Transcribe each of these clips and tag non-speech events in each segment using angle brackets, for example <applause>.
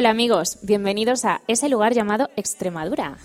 Hola amigos, bienvenidos a ese lugar llamado Extremadura.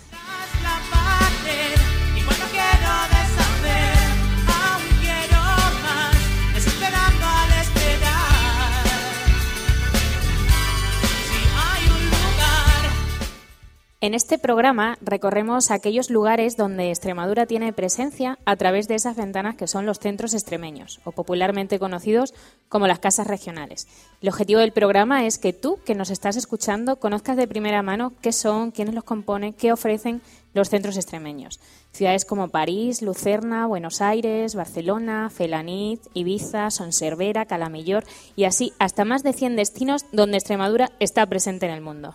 En este programa recorremos aquellos lugares donde Extremadura tiene presencia a través de esas ventanas que son los centros extremeños, o popularmente conocidos como las casas regionales. El objetivo del programa es que tú, que nos estás escuchando, conozcas de primera mano qué son, quiénes los componen, qué ofrecen los centros extremeños. Ciudades como París, Lucerna, Buenos Aires, Barcelona, Felanit, Ibiza, Sonservera, Calamillor y así hasta más de 100 destinos donde Extremadura está presente en el mundo.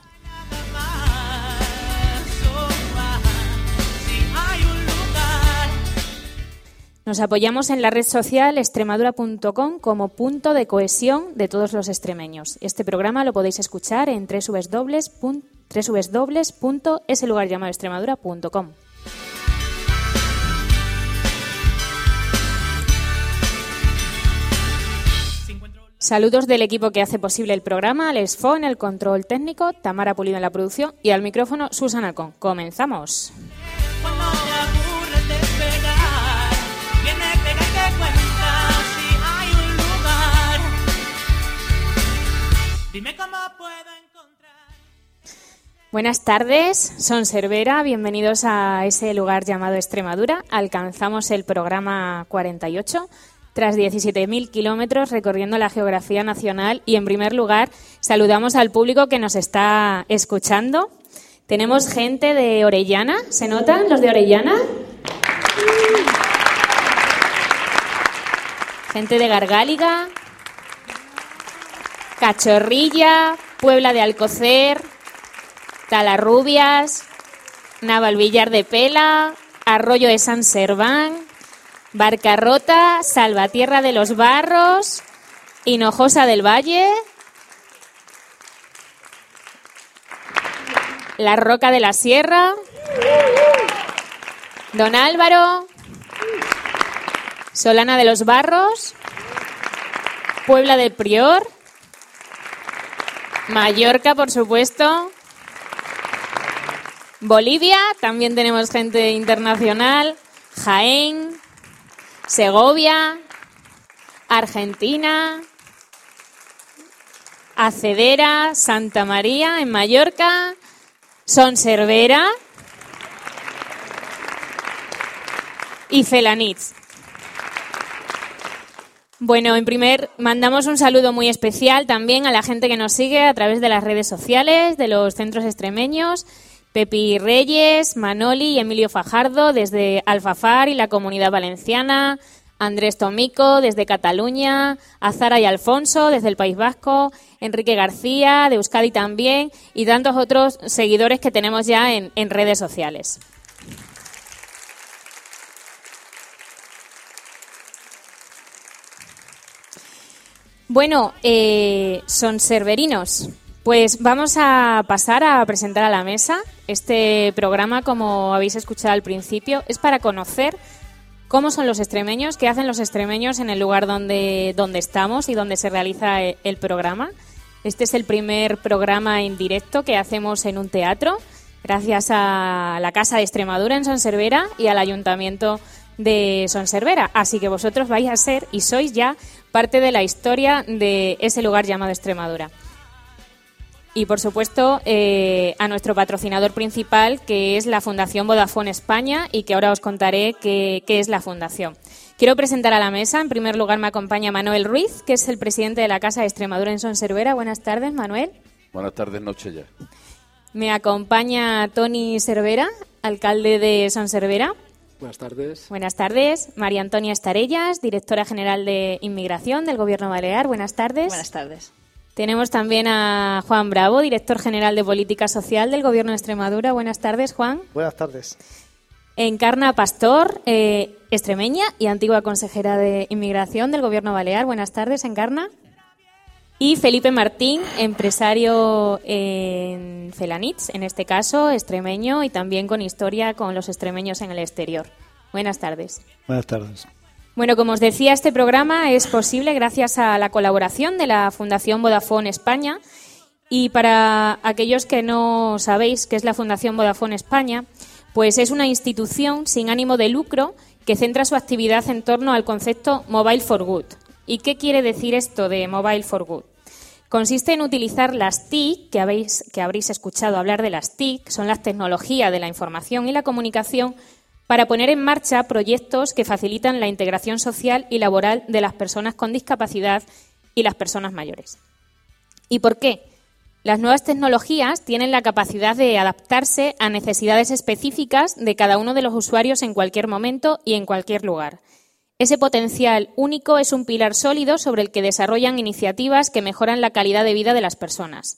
Nos apoyamos en la red social extremadura.com como punto de cohesión de todos los extremeños. Este programa lo podéis escuchar en www.eselugarllamadoextremadura.com. Saludos del equipo que hace posible el programa, Alex Fo en el control técnico, Tamara Pulido en la producción y al micrófono Susana Con. Comenzamos. Dime cómo puedo encontrar Buenas tardes, son Cervera, bienvenidos a ese lugar llamado Extremadura. Alcanzamos el programa 48 tras 17.000 kilómetros recorriendo la geografía nacional y en primer lugar saludamos al público que nos está escuchando. Tenemos gente de Orellana, ¿se notan los de Orellana? Gente de Gargáliga, Cachorrilla, Puebla de Alcocer, Talarrubias, Navalvillar de Pela, Arroyo de San Serván, Barcarrota, Salvatierra de los Barros, Hinojosa del Valle, La Roca de la Sierra, Don Álvaro, Solana de los Barros, Puebla del Prior, Mallorca, por supuesto, Bolivia, también tenemos gente internacional, Jaén, Segovia, Argentina, Acedera, Santa María, en Mallorca, Sonservera y Felanitz. Bueno, en primer, mandamos un saludo muy especial también a la gente que nos sigue a través de las redes sociales, de los centros extremeños, Pepi Reyes, Manoli y Emilio Fajardo desde Alfafar y la Comunidad Valenciana, Andrés Tomico desde Cataluña, Azara y Alfonso desde el País Vasco, Enrique García de Euskadi también y tantos otros seguidores que tenemos ya en, en redes sociales. Bueno, eh, son serverinos. Pues vamos a pasar a presentar a la mesa. Este programa, como habéis escuchado al principio, es para conocer cómo son los extremeños, qué hacen los extremeños en el lugar donde, donde estamos y donde se realiza e- el programa. Este es el primer programa en directo que hacemos en un teatro, gracias a la Casa de Extremadura en Sonservera y al Ayuntamiento de Sonservera. Así que vosotros vais a ser y sois ya parte de la historia de ese lugar llamado Extremadura. Y por supuesto eh, a nuestro patrocinador principal, que es la Fundación Vodafone España, y que ahora os contaré qué, qué es la fundación. Quiero presentar a la mesa. En primer lugar me acompaña Manuel Ruiz, que es el presidente de la Casa de Extremadura en Sonservera. Buenas tardes, Manuel. Buenas tardes, noche ya. Me acompaña Tony Cervera, alcalde de Sonservera. Buenas tardes. Buenas tardes. María Antonia Estarellas, directora general de Inmigración del Gobierno Balear. Buenas tardes. Buenas tardes. Tenemos también a Juan Bravo, director general de Política Social del Gobierno de Extremadura. Buenas tardes, Juan. Buenas tardes. Encarna Pastor, eh, extremeña y antigua consejera de Inmigración del Gobierno Balear. Buenas tardes, Encarna. Y Felipe Martín, empresario en Felanitz, en este caso, extremeño y también con historia con los extremeños en el exterior. Buenas tardes. Buenas tardes. Bueno, como os decía, este programa es posible gracias a la colaboración de la Fundación Vodafone España. Y para aquellos que no sabéis qué es la Fundación Vodafone España, pues es una institución sin ánimo de lucro que centra su actividad en torno al concepto Mobile for Good. ¿Y qué quiere decir esto de Mobile for Good? Consiste en utilizar las TIC, que, habéis, que habréis escuchado hablar de las TIC, son las tecnologías de la información y la comunicación, para poner en marcha proyectos que facilitan la integración social y laboral de las personas con discapacidad y las personas mayores. ¿Y por qué? Las nuevas tecnologías tienen la capacidad de adaptarse a necesidades específicas de cada uno de los usuarios en cualquier momento y en cualquier lugar. Ese potencial único es un pilar sólido sobre el que desarrollan iniciativas que mejoran la calidad de vida de las personas.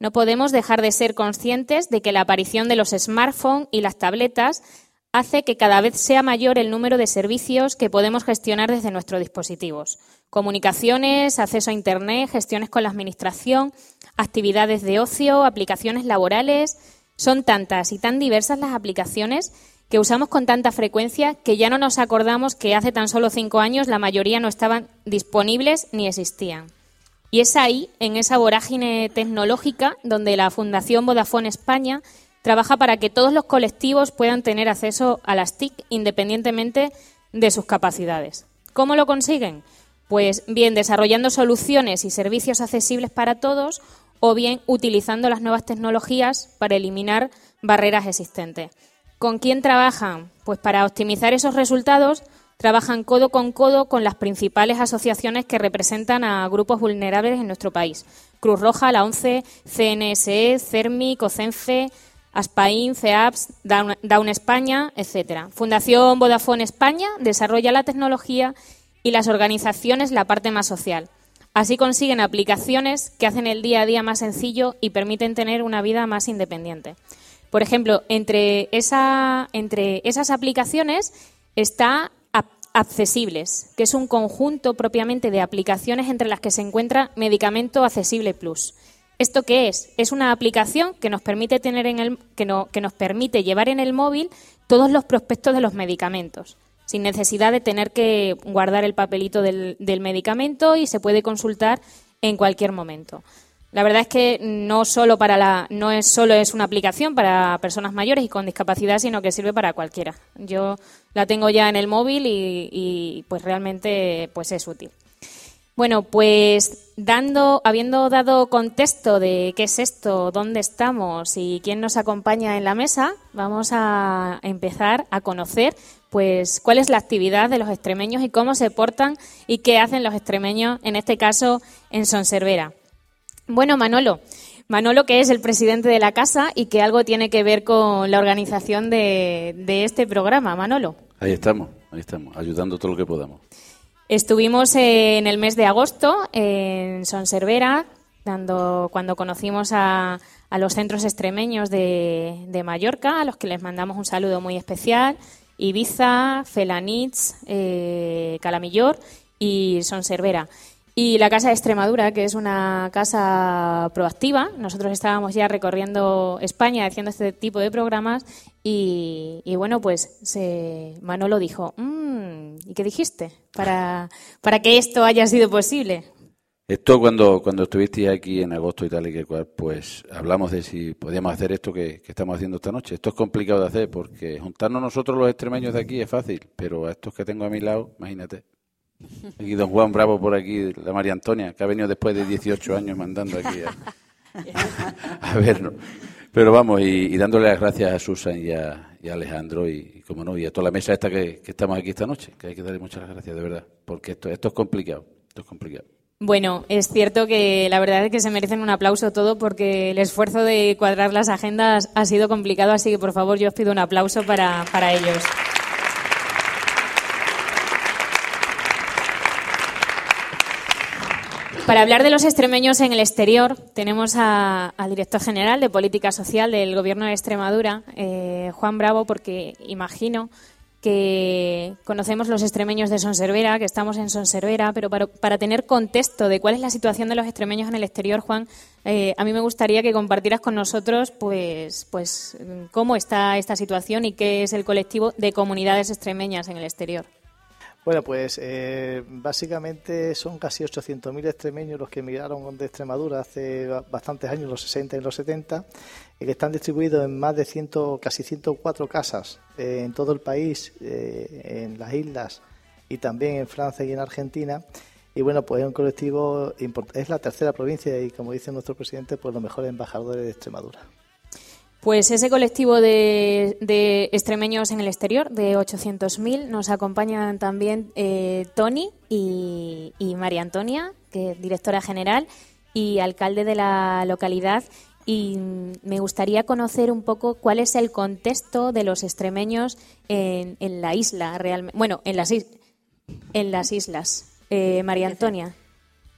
No podemos dejar de ser conscientes de que la aparición de los smartphones y las tabletas hace que cada vez sea mayor el número de servicios que podemos gestionar desde nuestros dispositivos. Comunicaciones, acceso a Internet, gestiones con la Administración, actividades de ocio, aplicaciones laborales. Son tantas y tan diversas las aplicaciones que usamos con tanta frecuencia que ya no nos acordamos que hace tan solo cinco años la mayoría no estaban disponibles ni existían. Y es ahí, en esa vorágine tecnológica, donde la Fundación Vodafone España trabaja para que todos los colectivos puedan tener acceso a las TIC independientemente de sus capacidades. ¿Cómo lo consiguen? Pues bien desarrollando soluciones y servicios accesibles para todos o bien utilizando las nuevas tecnologías para eliminar barreras existentes. ¿Con quién trabajan? Pues para optimizar esos resultados trabajan codo con codo con las principales asociaciones que representan a grupos vulnerables en nuestro país. Cruz Roja, la ONCE, CNSE, CERMI, COCENFE, Aspain, CEAPS, Down, España, etc. Fundación Vodafone España desarrolla la tecnología y las organizaciones la parte más social. Así consiguen aplicaciones que hacen el día a día más sencillo y permiten tener una vida más independiente. Por ejemplo, entre, esa, entre esas aplicaciones está Accesibles, que es un conjunto propiamente de aplicaciones entre las que se encuentra Medicamento Accesible Plus. ¿Esto qué es? Es una aplicación que nos permite tener en el, que, que nos permite llevar en el móvil todos los prospectos de los medicamentos, sin necesidad de tener que guardar el papelito del medicamento y se puede consultar en cualquier momento. La verdad es que no solo para la, no es solo es una aplicación para personas mayores y con discapacidad, sino que sirve para cualquiera. Yo la tengo ya en el móvil y, pues realmente pues es útil. Bueno, pues dando, habiendo dado contexto de qué es esto, dónde estamos y quién nos acompaña en la mesa, vamos a empezar a conocer pues cuál es la actividad de los extremeños y cómo se portan y qué hacen los extremeños, en este caso en Sonservera. Bueno, Manolo. Manolo, que es el presidente de la casa y que algo tiene que ver con la organización de, este programa. Manolo. Ahí estamos, ahí estamos, ayudando todo lo que podamos. Estuvimos en el mes de agosto en Sonservera, dando, cuando conocimos a, los centros extremeños de, Mallorca, a los que les mandamos un saludo muy especial, Ibiza, Felanitz, eh, Calamillor y Sonservera. Y la Casa de Extremadura, que es una casa proactiva. Nosotros estábamos ya recorriendo España haciendo este tipo de programas y, bueno, pues se, Manolo dijo, mmm, ¿y qué dijiste para, para que esto haya sido posible? Esto cuando, cuando estuviste aquí en agosto y tal y que cual, pues hablamos de si podíamos hacer esto que, que, estamos haciendo esta noche. Esto es complicado de hacer porque juntarnos nosotros los extremeños de aquí es fácil, pero a estos que tengo a mi lado, imagínate. Y don Juan Bravo por aquí, la María Antonia, que ha venido después de 18 años mandando aquí a, vernos. Pero vamos, y, dándole las gracias a Susan y a, Alejandro y, como no, y a toda la mesa esta que, estamos aquí esta noche, que hay que darle muchas gracias, de verdad, porque esto, esto es complicado, esto es complicado. Bueno, es cierto que la verdad es que se merecen un aplauso todo porque el esfuerzo de cuadrar las agendas ha sido complicado, así que por favor yo os pido un aplauso para, para ellos. Para hablar de los extremeños en el exterior, tenemos al director general de Política Social del Gobierno de Extremadura, eh, Juan Bravo, porque imagino que conocemos los extremeños de Sonservera, que estamos en Sonservera, pero para, tener contexto de cuál es la situación de los extremeños en el exterior, Juan, eh, a mí me gustaría que compartieras con nosotros pues, pues cómo está esta situación y qué es el colectivo de comunidades extremeñas en el exterior. Bueno, pues eh, básicamente son casi 800.000 extremeños los que emigraron de Extremadura hace bastantes años, los 60 y los 70, y que están distribuidos en más de 100, casi 104 casas eh, en todo el país, eh, en las islas y también en Francia y en Argentina. Y bueno, pues es un colectivo, es la tercera provincia y como dice nuestro presidente, pues los mejores embajadores de Extremadura. Pues ese colectivo de, extremeños en el exterior, de 800.000, nos acompañan también eh, Tony y, María Antonia, que es directora general y alcalde de la localidad. Y me gustaría conocer un poco cuál es el contexto de los extremeños en, la isla, realmente. Bueno, en las, en las islas. Eh, María Antonia.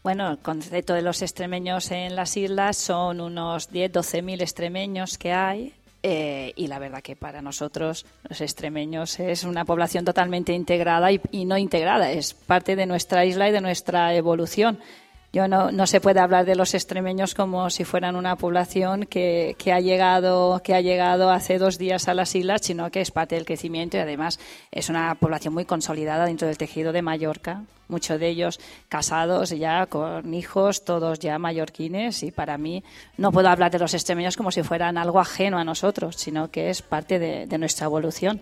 Bueno, el concepto de los extremeños en las islas son unos 10, 12 mil extremeños que hay. Eh, y la verdad que para nosotros los extremeños es una población totalmente integrada y, y no integrada, es parte de nuestra isla y de nuestra evolución. Yo no, no se puede hablar de los extremeños como si fueran una población que, que, ha llegado, que ha llegado hace dos días a las islas, sino que es parte del crecimiento y además es una población muy consolidada dentro del tejido de Mallorca. Muchos de ellos casados ya con hijos, todos ya mallorquines y para mí no puedo hablar de los extremeños como si fueran algo ajeno a nosotros, sino que es parte de, de nuestra evolución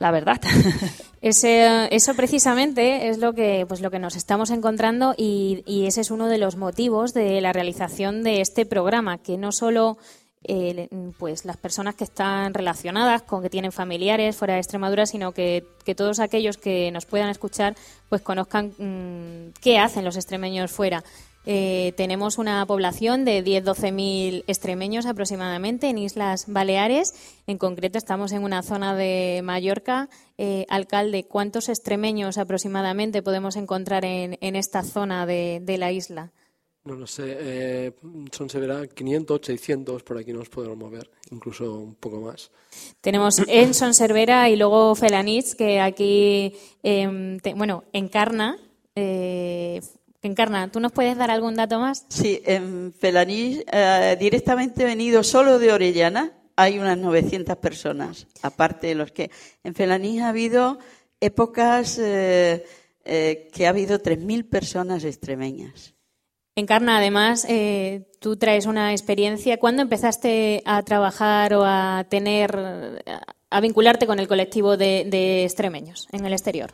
la verdad. <laughs> Ese, eso precisamente es lo que, pues lo que nos estamos encontrando y, ese es uno de los motivos de la realización de este programa, que no solo eh, pues las personas que están relacionadas con que tienen familiares fuera de Extremadura, sino que, que todos aquellos que nos puedan escuchar pues conozcan mm, qué hacen los extremeños fuera. Eh, tenemos una población de 10-12 mil extremeños aproximadamente en Islas Baleares. En concreto, estamos en una zona de Mallorca. Eh, alcalde, ¿cuántos extremeños aproximadamente podemos encontrar en, esta zona de, la isla? No lo sé, eh, son se verá 500, 600, por aquí nos podemos mover, incluso un poco más. Tenemos en Sonservera y luego Felanitz, que aquí, em, bueno, encarna eh, Encarna, ¿tú nos puedes dar algún dato más? Sí, en Felanís, eh, directamente venido solo de Orellana, hay unas 900 personas, aparte de los que. En Felanís ha habido épocas eh, eh, que ha habido 3.000 personas extremeñas. Encarna, además, tú traes una experiencia. ¿Cuándo empezaste a trabajar o a tener, a vincularte con el colectivo de extremeños en el exterior?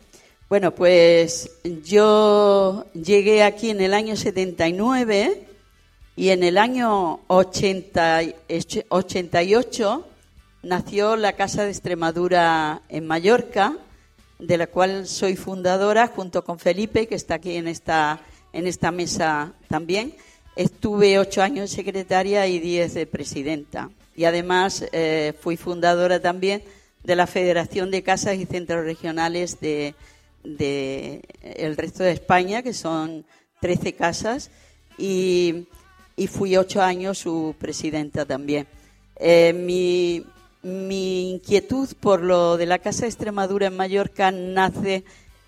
Bueno, pues yo llegué aquí en el año 79 y en el año 88 nació la Casa de Extremadura en Mallorca, de la cual soy fundadora junto con Felipe, que está aquí en esta, en esta mesa también. Estuve ocho años secretaria y diez de presidenta. Y además eh, fui fundadora también de la Federación de Casas y Centros Regionales de de el resto de España, que son 13 casas, y, fui ocho años su presidenta también. Eh, mi, mi, inquietud por lo de la Casa de Extremadura en Mallorca nace,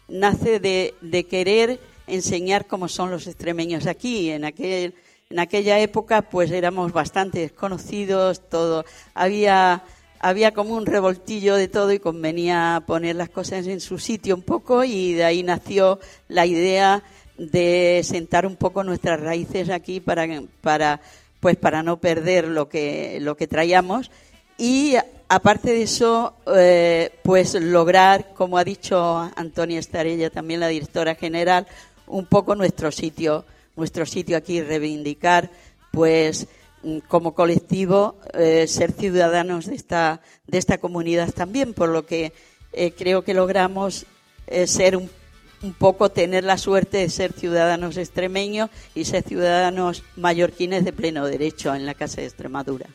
nace de, de querer enseñar cómo son los extremeños aquí. En, aquel, en aquella época, pues éramos bastante desconocidos, todo. Había había como un revoltillo de todo y convenía poner las cosas en su sitio un poco y de ahí nació la idea de sentar un poco nuestras raíces aquí para, para pues para no perder lo que lo que traíamos. Y aparte de eso eh, pues lograr como ha dicho Antonia Estarella también la directora general un poco nuestro sitio nuestro sitio aquí reivindicar pues como colectivo eh, ser ciudadanos de esta, de esta comunidad también, por lo que eh, creo que logramos eh, ser un, un, poco, tener la suerte de ser ciudadanos extremeños y ser ciudadanos mallorquines de pleno derecho en la Casa de Extremadura.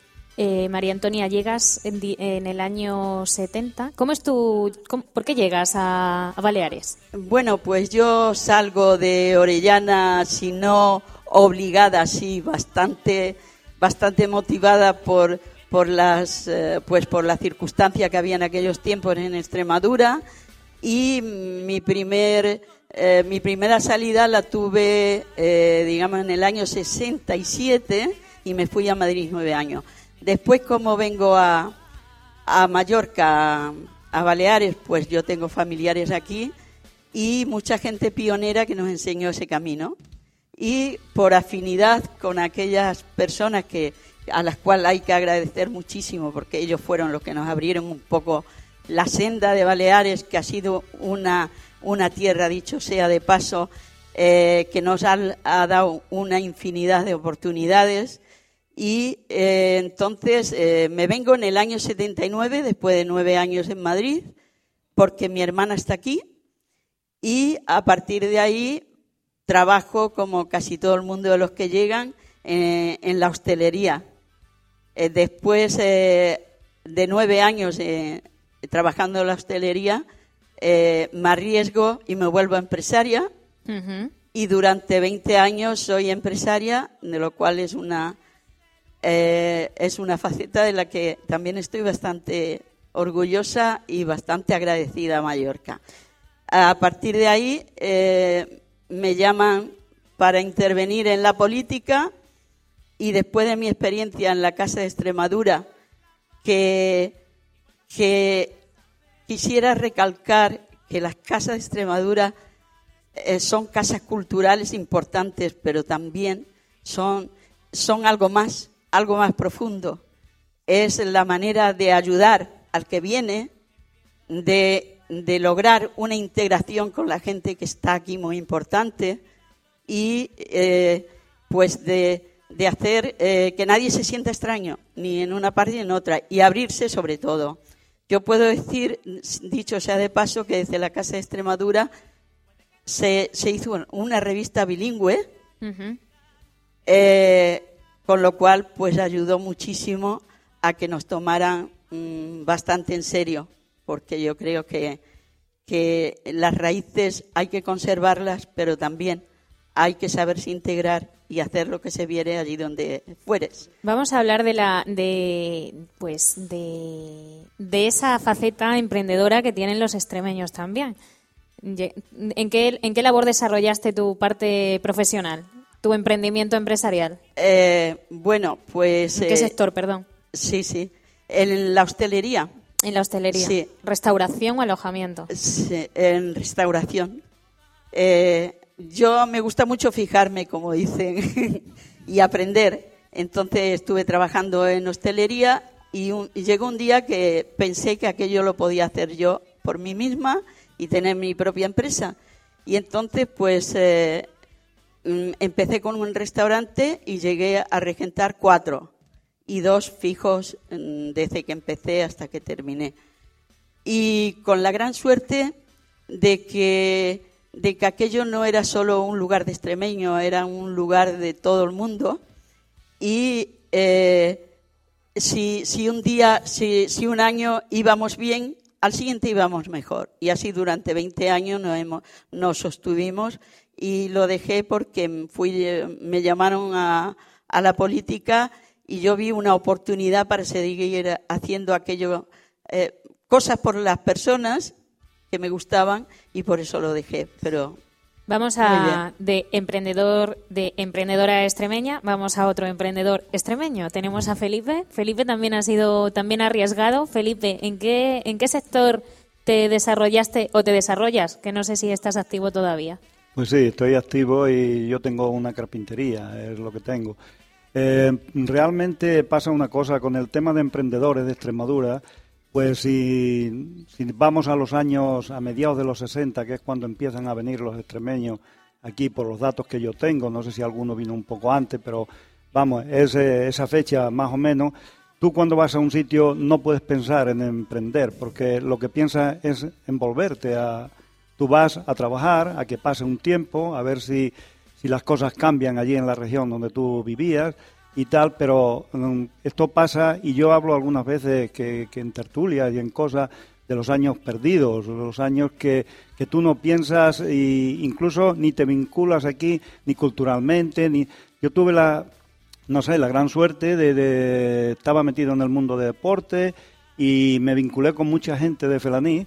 María Antonia, llegas en, el año 70. ¿Cómo es tu, ¿Por qué llegas a, a Baleares? Bueno, pues yo salgo de Orellana, si no obligada, sí, bastante bastante motivada por, por, las, eh, pues por la circunstancia que había en aquellos tiempos en Extremadura. y mi primer eh, mi primera salida la tuve, eh, digamos, en el año 67 y me fui a Madrid nueve años. Después, como vengo a, a Mallorca, a Baleares, pues yo tengo familiares aquí y mucha gente pionera que nos enseñó ese camino. Y por afinidad con aquellas personas que a las cuales hay que agradecer muchísimo porque ellos fueron los que nos abrieron un poco la senda de Baleares, que ha sido una una tierra, dicho sea de paso, eh, que nos ha, dado una infinidad de oportunidades. Y eh, entonces eh, me vengo en el año 79, después de nueve años en Madrid, porque mi hermana está aquí. Y a partir de ahí trabajo, como casi todo el mundo de los que llegan, en la hostelería. después de nueve años trabajando en la hostelería, eh, me arriesgo y me vuelvo empresaria. Y durante 20 años soy empresaria, de lo cual es una, eh, es una faceta de la que también estoy bastante orgullosa y bastante agradecida a Mallorca. A partir de ahí eh, me llaman para intervenir en la política y después de mi experiencia en la Casa de Extremadura, que, que Quisiera recalcar que las casas de Extremadura eh, son casas culturales importantes, pero también son, son algo más, algo más profundo. Es la manera de ayudar al que viene, de, lograr una integración con la gente que está aquí muy importante y eh, pues de, hacer eh, que nadie se sienta extraño, ni en una parte ni en otra, y abrirse sobre todo. Yo puedo decir, dicho sea de paso, que desde la Casa de Extremadura se, hizo una revista bilingüe, eh, con lo cual pues ayudó muchísimo a que nos tomaran mm, bastante en serio, porque yo creo que, que las raíces hay que conservarlas, pero también hay que saberse integrar y hacer lo que se viere allí donde fueres. Vamos a hablar de la de pues de, esa faceta emprendedora que tienen los extremeños también. ¿En qué, ¿En qué labor desarrollaste tu parte profesional, tu emprendimiento empresarial? Eh, bueno, pues... ¿En qué eh, sector, perdón? Sí, sí. En la hostelería. En la hostelería. Sí. ¿Restauración o alojamiento? Sí, en restauración. Eh, yo me gusta mucho fijarme, como dicen, <laughs> y aprender. Entonces estuve trabajando en hostelería y, llegó un día que pensé que aquello lo podía hacer yo por mí misma y tener mi propia empresa. Y entonces, pues, eh, mm, empecé con un restaurante y llegué a regentar cuatro y dos fijos mm, desde que empecé hasta que terminé. Y con la gran suerte de que de que aquello no era solo un lugar de extremeño, era un lugar de todo el mundo. Y eh, si, si, un día, si, si, un año íbamos bien, al siguiente íbamos mejor. Y así durante 20 años nos, hemos, nos sostuvimos y lo dejé porque fui, me llamaron a, a la política y yo vi una oportunidad para seguir haciendo aquello, eh, cosas por las personas que me gustaban y por eso lo dejé. Pero Vamos a de emprendedor de emprendedora extremeña, vamos a otro emprendedor extremeño. Tenemos a Felipe. Felipe también ha sido también arriesgado. Felipe, ¿en qué en qué sector te desarrollaste o te desarrollas? Que no sé si estás activo todavía. Pues sí, estoy activo y yo tengo una carpintería, es lo que tengo. Eh, realmente pasa una cosa con el tema de emprendedores de Extremadura pues si, vamos a los años, a mediados de los 60, que es cuando empiezan a venir los extremeños aquí por los datos que yo tengo, no sé si alguno vino un poco antes, pero vamos, es esa fecha más o menos, tú cuando vas a un sitio no puedes pensar en emprender, porque lo que piensas es envolverte a... Tú vas a trabajar, a que pase un tiempo, a ver si, si las cosas cambian allí en la región donde tú vivías, y tal, pero mm, esto pasa y yo hablo algunas veces que, en tertulias y en cosas de los años perdidos, los años que, que tú no piensas e incluso ni te vinculas aquí ni culturalmente, ni yo tuve la no sé, la gran suerte de, de estaba metido en el mundo de deporte y me vinculé con mucha gente de Felaní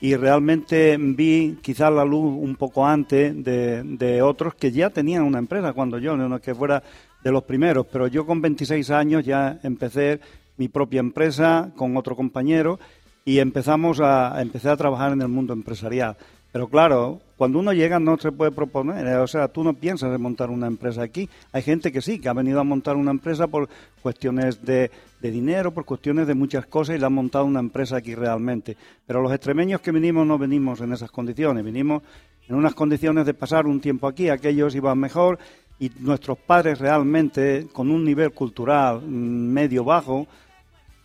y realmente vi quizás la luz un poco antes de, otros que ya tenían una empresa cuando yo, no es que fuera de los primeros, pero yo con 26 años ya empecé mi propia empresa con otro compañero y empezamos a, empecé a trabajar en el mundo empresarial. Pero claro, cuando uno llega no se puede proponer, eh, o sea, tú no piensas en montar una empresa aquí. Hay gente que sí, que ha venido a montar una empresa por cuestiones de, de dinero, por cuestiones de muchas cosas y le han montado una empresa aquí realmente. Pero los extremeños que venimos no venimos en esas condiciones, vinimos en unas condiciones de pasar un tiempo aquí, aquellos iban mejor y nuestros padres realmente con un nivel cultural mm, medio bajo,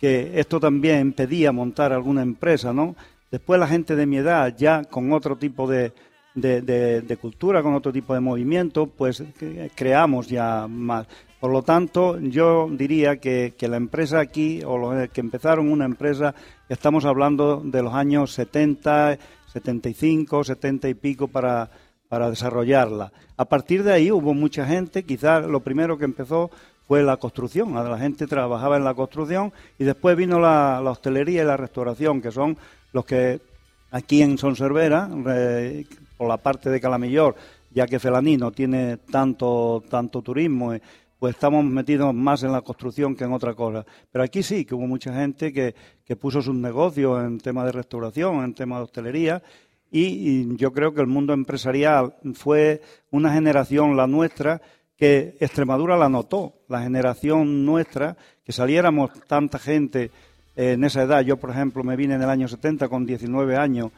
que esto también impedía montar alguna empresa, ¿no? Después la gente de mi edad, ya con otro tipo de, de, cultura, con otro tipo de movimiento, pues creamos ya más. Por lo tanto, yo diría que, que la empresa aquí, o los que empezaron una empresa, estamos hablando de los años 70, 75, 70 y pico para, para desarrollarla. A partir de ahí hubo mucha gente, quizás lo primero que empezó fue la construcción, la gente trabajaba en la construcción y después vino la, la hostelería y la restauración, que son los que aquí en Sonservera, eh, por la parte de Calamillor, ya que Felaní no tiene tanto, tanto turismo, eh, pues estamos metidos más en la construcción que en otra cosa. Pero aquí sí, que hubo mucha gente que, que puso sus negocios en tema de restauración, en tema de hostelería, y, yo creo que el mundo empresarial fue una generación, la nuestra, que Extremadura la notó, la generación nuestra, que saliéramos tanta gente en esa edad. Yo, por ejemplo, me vine en el año 70 con 19 años.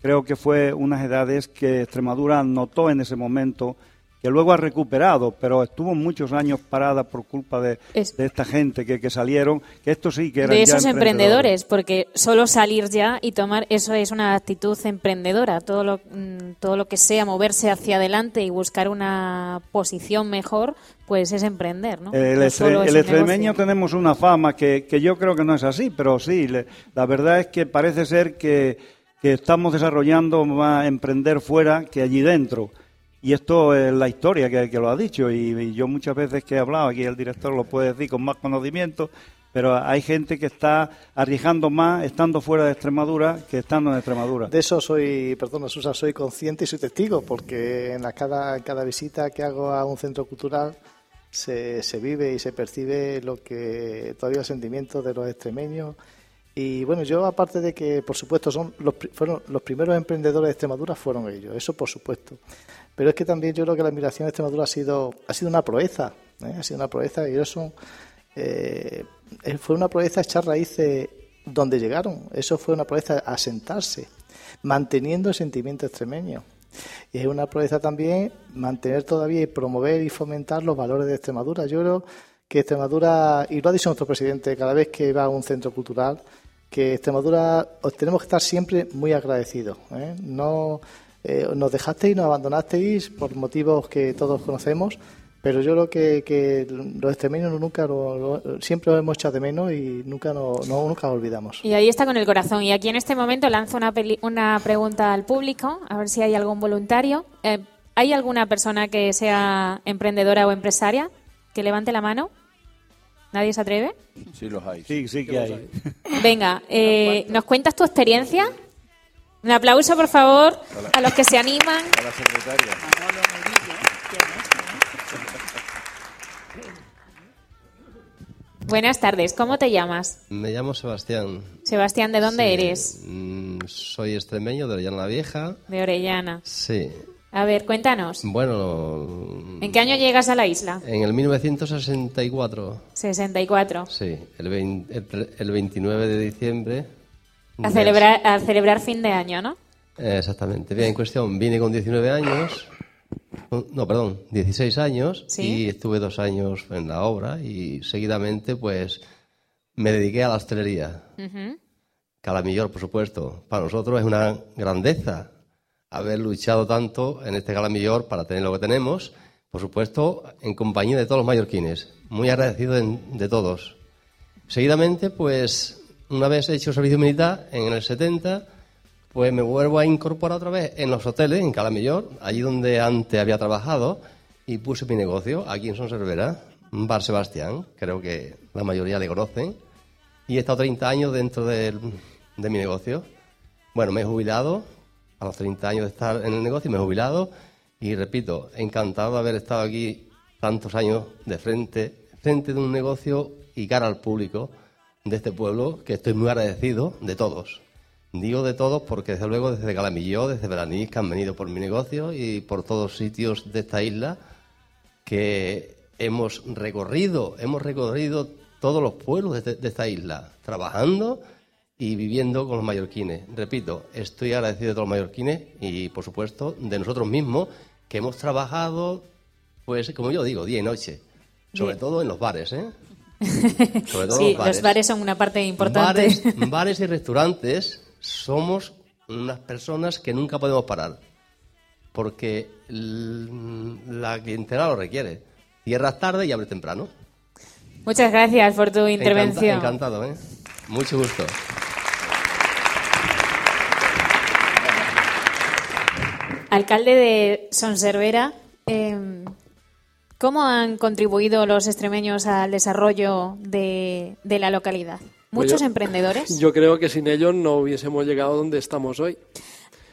Creo que fue unas edades que Extremadura notó en ese momento, que luego ha recuperado, pero estuvo muchos años parada por culpa de, Es- de esta gente que, que salieron, que esto sí que eran de ya esos emprendedores, porque solo salir ya y tomar eso es una actitud emprendedora. Todo lo, mm, todo lo que sea moverse hacia adelante y buscar una posición mejor, pues es emprender, ¿no? El, No estre- extremeño tenemos una fama que, que yo creo que no es así, pero sí, le- la verdad es que parece ser que, que estamos desarrollando más emprender fuera que allí dentro. Y esto es la historia que, lo ha dicho. Y, yo muchas veces que he hablado, aquí el director lo puede decir con más conocimiento, pero hay gente que está arriesgando más estando fuera de Extremadura que estando en Extremadura. De eso soy, perdón, Susa, soy consciente y soy testigo, porque en la, cada, cada visita que hago a un centro cultural se, se vive y se percibe lo que todavía el sentimiento de los extremeños. Y bueno, yo aparte de que, por supuesto, son los, fueron los primeros emprendedores de Extremadura fueron ellos, eso por supuesto. Pero es que también yo creo que la migración de Extremadura ha sido, ha sido una proeza, ¿eh? ha sido una proeza y ellos son, eh, eh, fue una proeza echar raíces donde llegaron, eso fue una proeza asentarse, manteniendo el sentimiento extremeño. Y es una proeza también mantener todavía y promover y fomentar los valores de Extremadura. Yo creo que Extremadura, y lo ha dicho nuestro presidente cada vez que va a un centro cultural, que Extremadura os tenemos que estar siempre muy agradecidos. ¿eh? No eh, nos dejasteis, nos abandonasteis por motivos que todos conocemos, pero yo creo que, que los extremeños nunca lo- lo- siempre lo hemos echado de menos y nunca no, no- nunca lo olvidamos. Y ahí está con el corazón. Y aquí en este momento lanzo una, peli- una pregunta al público, a ver si hay algún voluntario. Eh, ¿Hay alguna persona que sea emprendedora o empresaria? Que levante la mano. ¿Nadie se atreve? Sí, los hay. Sí, sí que hay. Venga, <laughs> eh, ¿nos cuentas tu experiencia? Un aplauso, por favor, a los que se animan. A la secretaria. Buenas tardes, ¿cómo te llamas? Me llamo Sebastián. Sebastián, ¿de dónde Sí, eres? mm, Soy extremeño de Llana la Vieja. De Orellana. Sí. A ver, cuéntanos. Bueno, ¿En qué año llegas a la isla? en el 1964. 64. Sí, el, vein- el, el 29 de diciembre. A celebrar, a celebrar fin de año, ¿no? Exactamente. Bien, en cuestión, vine con 19 años. No, perdón, 16 años. Sí. Y estuve dos años en la obra y seguidamente, pues, me dediqué a la hostelería. Ujú. Calamillor, por supuesto. Para nosotros es una grandeza haber luchado tanto en este Calamillor para tener lo que tenemos. Por supuesto, en compañía de todos los mallorquines. Muy agradecido de, de todos. Seguidamente, pues, una vez hecho servicio militar en el 70, pues me vuelvo a incorporar otra vez en los hoteles, en Calamillor, allí donde antes había trabajado, y puse mi negocio aquí en Son Cervera, Bar Sebastián, creo que la mayoría le conocen, y he estado 30 años dentro del- de mi negocio. Bueno, me he jubilado a los 30 años de estar en el negocio, me he jubilado y repito, encantado de haber estado aquí tantos años de frente, frente de un negocio y cara al público de este pueblo, que estoy muy agradecido de todos. Digo de todos porque desde luego desde Calamilló, desde Veranís, que han venido por mi negocio y por todos sitios de esta isla que hemos recorrido, hemos recorrido todos los pueblos de, de esta isla, trabajando y viviendo con los mallorquines. Repito, estoy agradecido de todos los mallorquines y, por supuesto, de nosotros mismos, que hemos trabajado, pues, como yo digo, día y noche. Sobre Bien. todo en los bares, ¿eh? <laughs> Sobre todo Sí, los bares son una parte importante. Bares, <laughs> bares y restaurantes somos unas personas que nunca podemos parar. Porque la clientela lo requiere. Cierras tarde y abres temprano. Muchas gracias por tu Encanta- intervención. encantado, ¿eh? Mucho gusto. Alcalde de Sonservera, eh, ¿cómo han contribuido los extremeños al desarrollo de, de la localidad? ¿Muchos Pues yo- emprendedores? <laughs> Yo creo que sin ellos no hubiésemos llegado donde estamos hoy.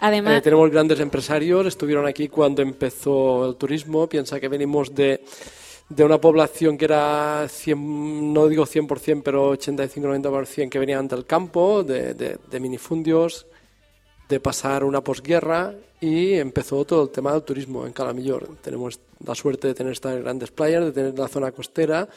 Además, Eh, tenemos grandes empresarios, estuvieron aquí cuando empezó el turismo. Piensa que venimos de, de una población que era, 100, no digo 100%, pero 85-90% que venían del campo, de, de, de minifundios, de pasar una posguerra y empezó todo el tema del turismo en Calamillor. Tenemos la suerte de tener estas grandes playas, de tener la zona costera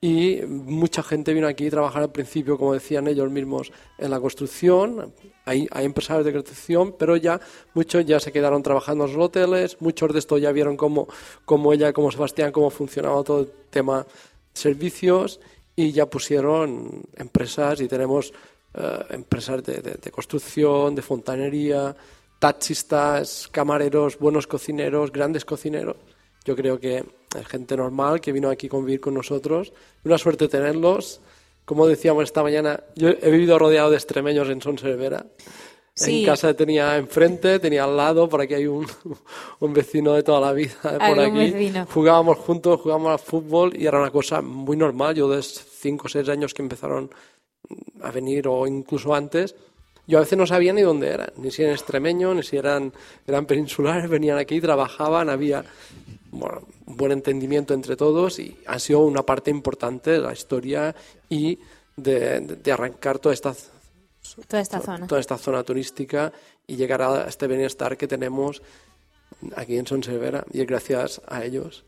y mucha gente vino aquí a trabajar al principio, como decían ellos mismos, en la construcción. Hay, hay empresarios de construcción, pero ya muchos ya se quedaron trabajando en los hoteles, muchos de estos ya vieron cómo, cómo ella, como Sebastián, cómo funcionaba todo el tema servicios y ya pusieron empresas y tenemos eh, empresas de, de- de construcción, de fontanería, taxistas, camareros, buenos cocineros, grandes cocineros. Yo creo que es gente normal que vino aquí a convivir con nosotros. Una suerte tenerlos. Como decíamos esta mañana, yo he vivido rodeado de extremeños en Son Cervera. Sí. En casa tenía enfrente, tenía al lado, por aquí hay un, <laughs> un vecino de toda la vida. Por aquí vecino. jugábamos juntos, jugábamos al fútbol y era una cosa muy normal. Yo de 5 o 6 años que empezaron a venir o incluso antes, yo a veces no sabía ni dónde eran, ni si eran extremeños, ni si eran, eran peninsulares, <laughs> venían aquí, trabajaban, había bueno, un buen entendimiento entre todos y ha sido una parte importante de la historia y de, arrancar toda esta, toda esta zona. toda esta zona turística y llegar a este bienestar que tenemos aquí en Son Cervera y es gracias a ellos.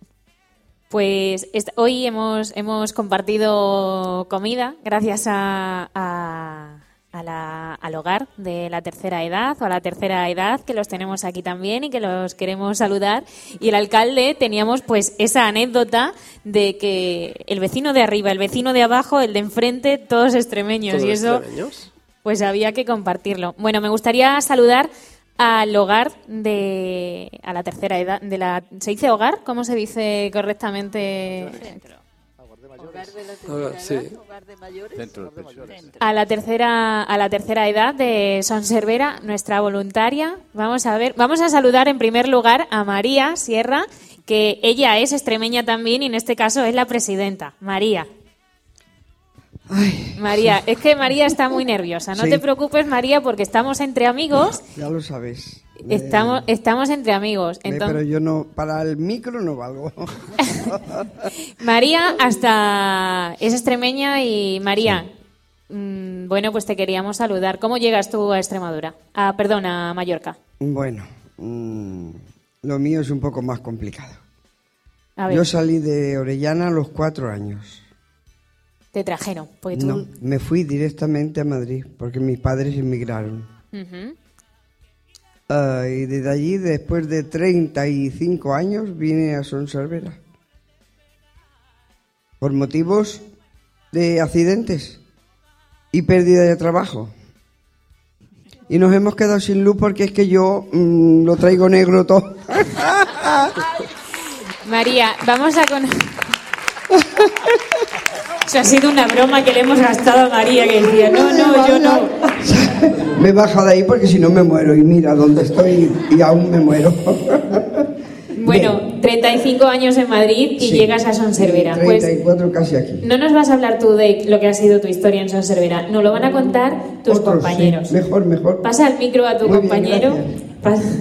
Pues hoy hemos, hemos compartido comida gracias a, a- a la- al hogar de la tercera edad o a la tercera edad que los tenemos aquí también y que los queremos saludar. Y el alcalde teníamos pues esa anécdota de que el vecino de arriba, el vecino de abajo, el de enfrente, todos extremeños. Todos y eso extremeños. pues había que compartirlo. Bueno, me gustaría saludar al hogar de a la tercera edad de la ¿se dice hogar? ¿Cómo se dice correctamente? Ah, sí. Centro de. A la tercera a la tercera edad de Son Cervera, nuestra voluntaria. Vamos a ver, vamos a saludar en primer lugar a María Sierra, que ella es extremeña también y en este caso es la presidenta. María. María, es que María está muy nerviosa. No Sí. te preocupes, María, porque estamos entre amigos. Ya lo sabes. Estamos, estamos entre amigos. Entonces, pero yo no, para el micro no valgo. <laughs> María hasta es extremeña y María, mm, bueno, pues te queríamos saludar. ¿Cómo llegas tú a Extremadura? Ah, perdón, a Mallorca. bueno, mm, lo mío es un poco más complicado. A ver, Yo salí de Orellana a los cuatro años. te trajeron. Porque tú... No, me fui directamente a Madrid porque mis padres emigraron. Ah, y desde allí, después de 35 años, vine a Son Cervera. Por motivos de accidentes y pérdida de trabajo. Y nos hemos quedado sin luz porque es que yo mm, lo traigo negro todo. <laughs> María, vamos a con... <laughs> Eso ha sido una broma que le hemos gastado a María, que decía, no, no, yo no. <laughs> me baja de ahí porque si no me muero. Y mira dónde estoy y aún me muero. <laughs> Bueno, 35 años en Madrid y Sí. llegas a Son Cervera. Pues 34 casi aquí. no nos vas a hablar tú de lo que ha sido tu historia en Son Cervera, nos lo van a contar tus Otros, compañeros. sí. Mejor, mejor. Pasa el micro a tu Muy bien, compañero. gracias.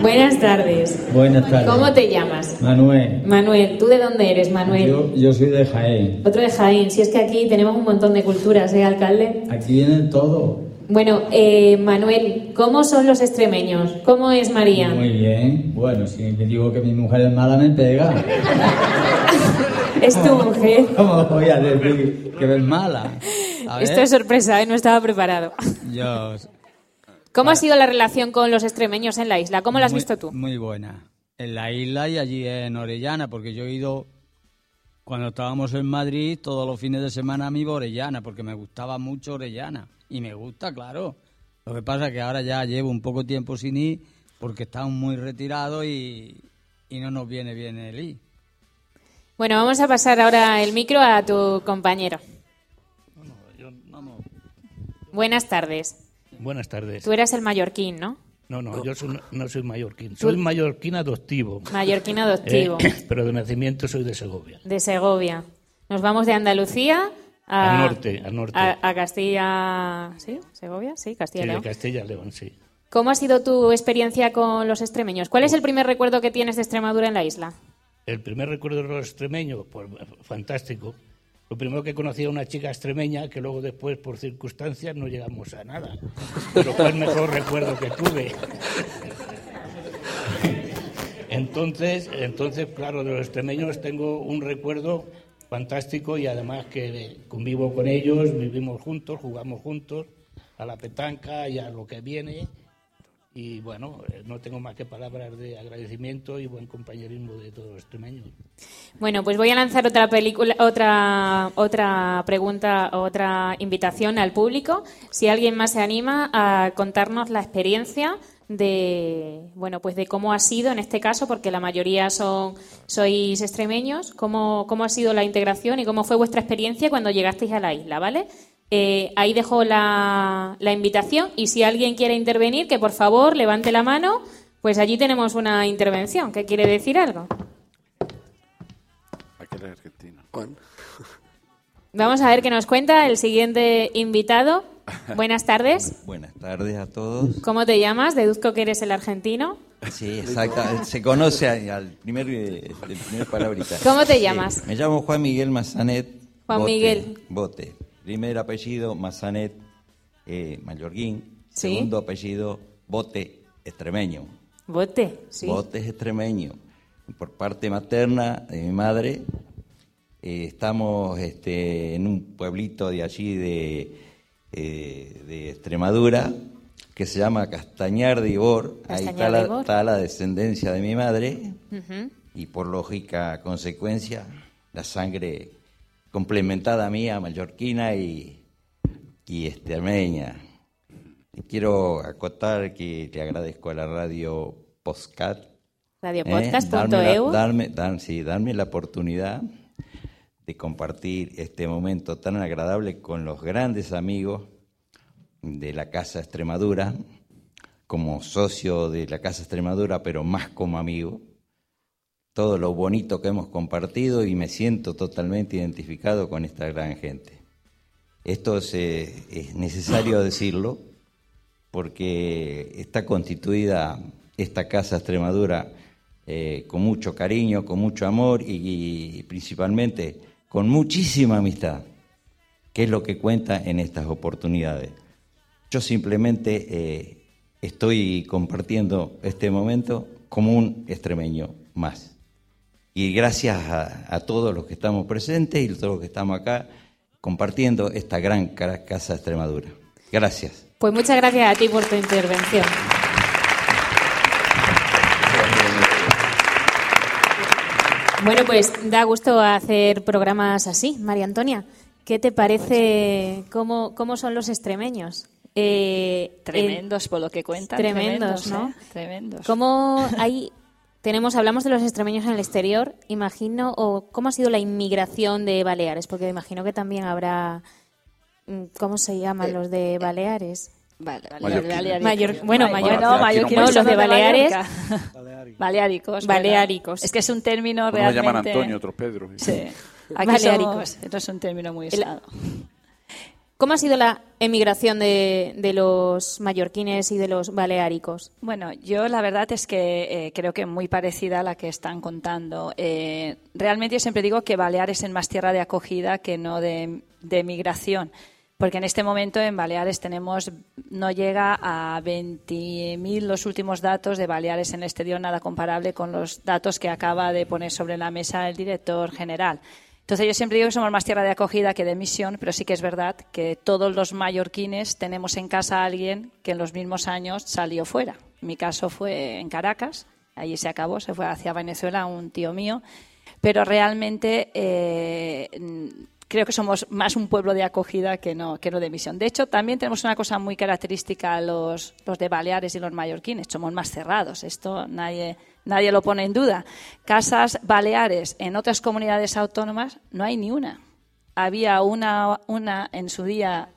Buenas tardes. Buenas tardes. ¿Cómo te llamas? Manuel. Manuel, ¿tú de dónde eres, Manuel? Yo, yo soy de Jaén. Otro de Jaén. Si es que aquí tenemos un montón de culturas, ¿eh, alcalde? Aquí vienen todo. Bueno, eh, Manuel, ¿cómo son los extremeños? ¿Cómo es María? Muy bien. Bueno, si le digo que mi mujer es mala, me pega. <laughs> Es tu mujer. ¿Cómo voy a decir que es mala? Esto es sorpresa, ¿eh? no estaba preparado. yo... ¿Cómo ha sido la relación con los extremeños en la isla? ¿Cómo la has muy- visto tú? Muy buena. En la isla y allí en Orellana, porque yo he ido, cuando estábamos en Madrid, todos los fines de semana a mi Orellana, porque me gustaba mucho Orellana. Y me gusta, claro. Lo que pasa es que ahora ya llevo un poco tiempo sin ir, porque estamos muy retirados y, y no nos viene bien el ir. Bueno, vamos a pasar ahora el micro a tu compañero. Buenas tardes. Buenas tardes. Tú eras el mallorquín, ¿no? No, no, yo soy- no soy mallorquín. Soy mallorquín adoptivo. Mallorquín adoptivo. Eh, <coughs> pero de nacimiento soy de Segovia. De Segovia. Nos vamos de Andalucía a, Al norte, al norte. a, a Castilla. ¿Sí? ¿Segovia? Sí, Castilla Sí, de León. Castilla León, sí. ¿Cómo ha sido tu experiencia con los extremeños? ¿Cuál es el primer recuerdo que tienes de Extremadura en la isla? El primer recuerdo de los extremeños, pues fantástico. Lo primero que conocí a una chica extremeña que luego después, por circunstancias, no llegamos a nada. Pero fue el mejor recuerdo que tuve. Entonces, entonces, claro, de los extremeños tengo un recuerdo fantástico y además que convivo con ellos, vivimos juntos, jugamos juntos a la petanca y a lo que viene. Y bueno, eh, no tengo más que palabras de agradecimiento y buen compañerismo de todos los extremeños. Bueno, pues voy a lanzar otra película, otra, otra pregunta, otra invitación al público. Si alguien más se anima a contarnos la experiencia de, bueno, pues de cómo ha sido en este caso, porque la mayoría son sois extremeños, cómo, cómo ha sido la integración y cómo fue vuestra experiencia cuando llegasteis a la isla, ¿vale? Eh, ahí dejo la, la invitación y si alguien quiere intervenir, que por favor levante la mano, pues allí tenemos una intervención. ¿Qué quiere decir algo? Aquel argentino. Vamos a ver qué nos cuenta el siguiente invitado. Buenas tardes. <laughs> Buenas tardes a todos. ¿Cómo te llamas? Deduzco que eres el argentino. Sí, exacto. Se conoce al primer, eh, el primer palabrita. ¿Cómo te Sí, llamas? Me llamo Juan Miguel Mazanet. Juan Bote, Miguel. Bote. Primer apellido Mazanet eh, Mallorquín. Sí. Segundo apellido Bote Extremeño. Bote, sí. Bote es extremeño. Por parte materna de mi madre, eh, estamos este, en un pueblito de allí de, eh, de Extremadura que se llama Castañar de Ibor. Ahí está de la, Ibor. está la descendencia de mi madre y por lógica consecuencia la sangre complementada mía, mallorquina y, y extremeña. Y quiero acotar que le agradezco a la radio Postcat ¿eh? Radiopodcast.eu. darme, la, darme, dar- sí, darme la oportunidad de compartir este momento tan agradable con los grandes amigos de la Casa Extremadura, como socio de la Casa Extremadura, pero más como amigo. Todo lo bonito que hemos compartido y me siento totalmente identificado con esta gran gente. Esto es, es necesario decirlo porque está constituida esta Casa Extremadura eh, con mucho cariño, con mucho amor y, y principalmente con muchísima amistad, que es lo que cuenta en estas oportunidades. Yo simplemente eh, estoy compartiendo este momento como un extremeño más. Y gracias a, a todos los que estamos presentes y todos los que estamos acá compartiendo esta gran ca- Casa Extremadura. Gracias. Pues muchas gracias a ti por tu intervención. Bueno, pues da gusto hacer programas así, María Antonia. ¿Qué te parece? ¿Cómo, cómo son los extremeños? Eh, Tremendos por lo que cuentan. Tremendos, ¿no? ¿eh? Tremendos. ¿Cómo hay tenemos hablamos de los extremeños en el exterior, imagino o cómo ha sido la inmigración de Baleares, porque imagino que también habrá mm, ¿cómo se llaman los de Baleares? Vale. Mayor- bueno, Ma- mayor- no, los de Baleares. Baleáricos. Baleáricos. Es que es un término realmente... llaman Antonio, otros Pedro. Sí. Aquí Baleáricos. somos- esto es un término muy El- usado. ¿Cómo ha sido la emigración de, de los mallorquines y de los baleáricos? Bueno, yo la verdad es que eh, creo que muy parecida a la que están contando. Eh, realmente yo siempre digo que Baleares es más tierra de acogida que no de, de migración. Porque en este momento en Baleares tenemos, no llega a 20.000 los últimos datos de Baleares en el exterior, nada comparable con los datos que acaba de poner sobre la mesa el director general. Entonces yo siempre digo que somos más tierra de acogida que de emisión, pero sí que es verdad que todos los mallorquines tenemos en casa a alguien que en los mismos años salió fuera. Mi caso fue en Caracas, allí se acabó, se fue hacia Venezuela un tío mío, pero realmente eh, creo que somos más un pueblo de acogida que no, que no de emisión. De hecho, también tenemos una cosa muy característica los, los de Baleares y los mallorquines, somos más cerrados, esto nadie, nadie lo pone en duda. Casas baleares en otras comunidades autónomas no hay ni una. Había una, una en su día.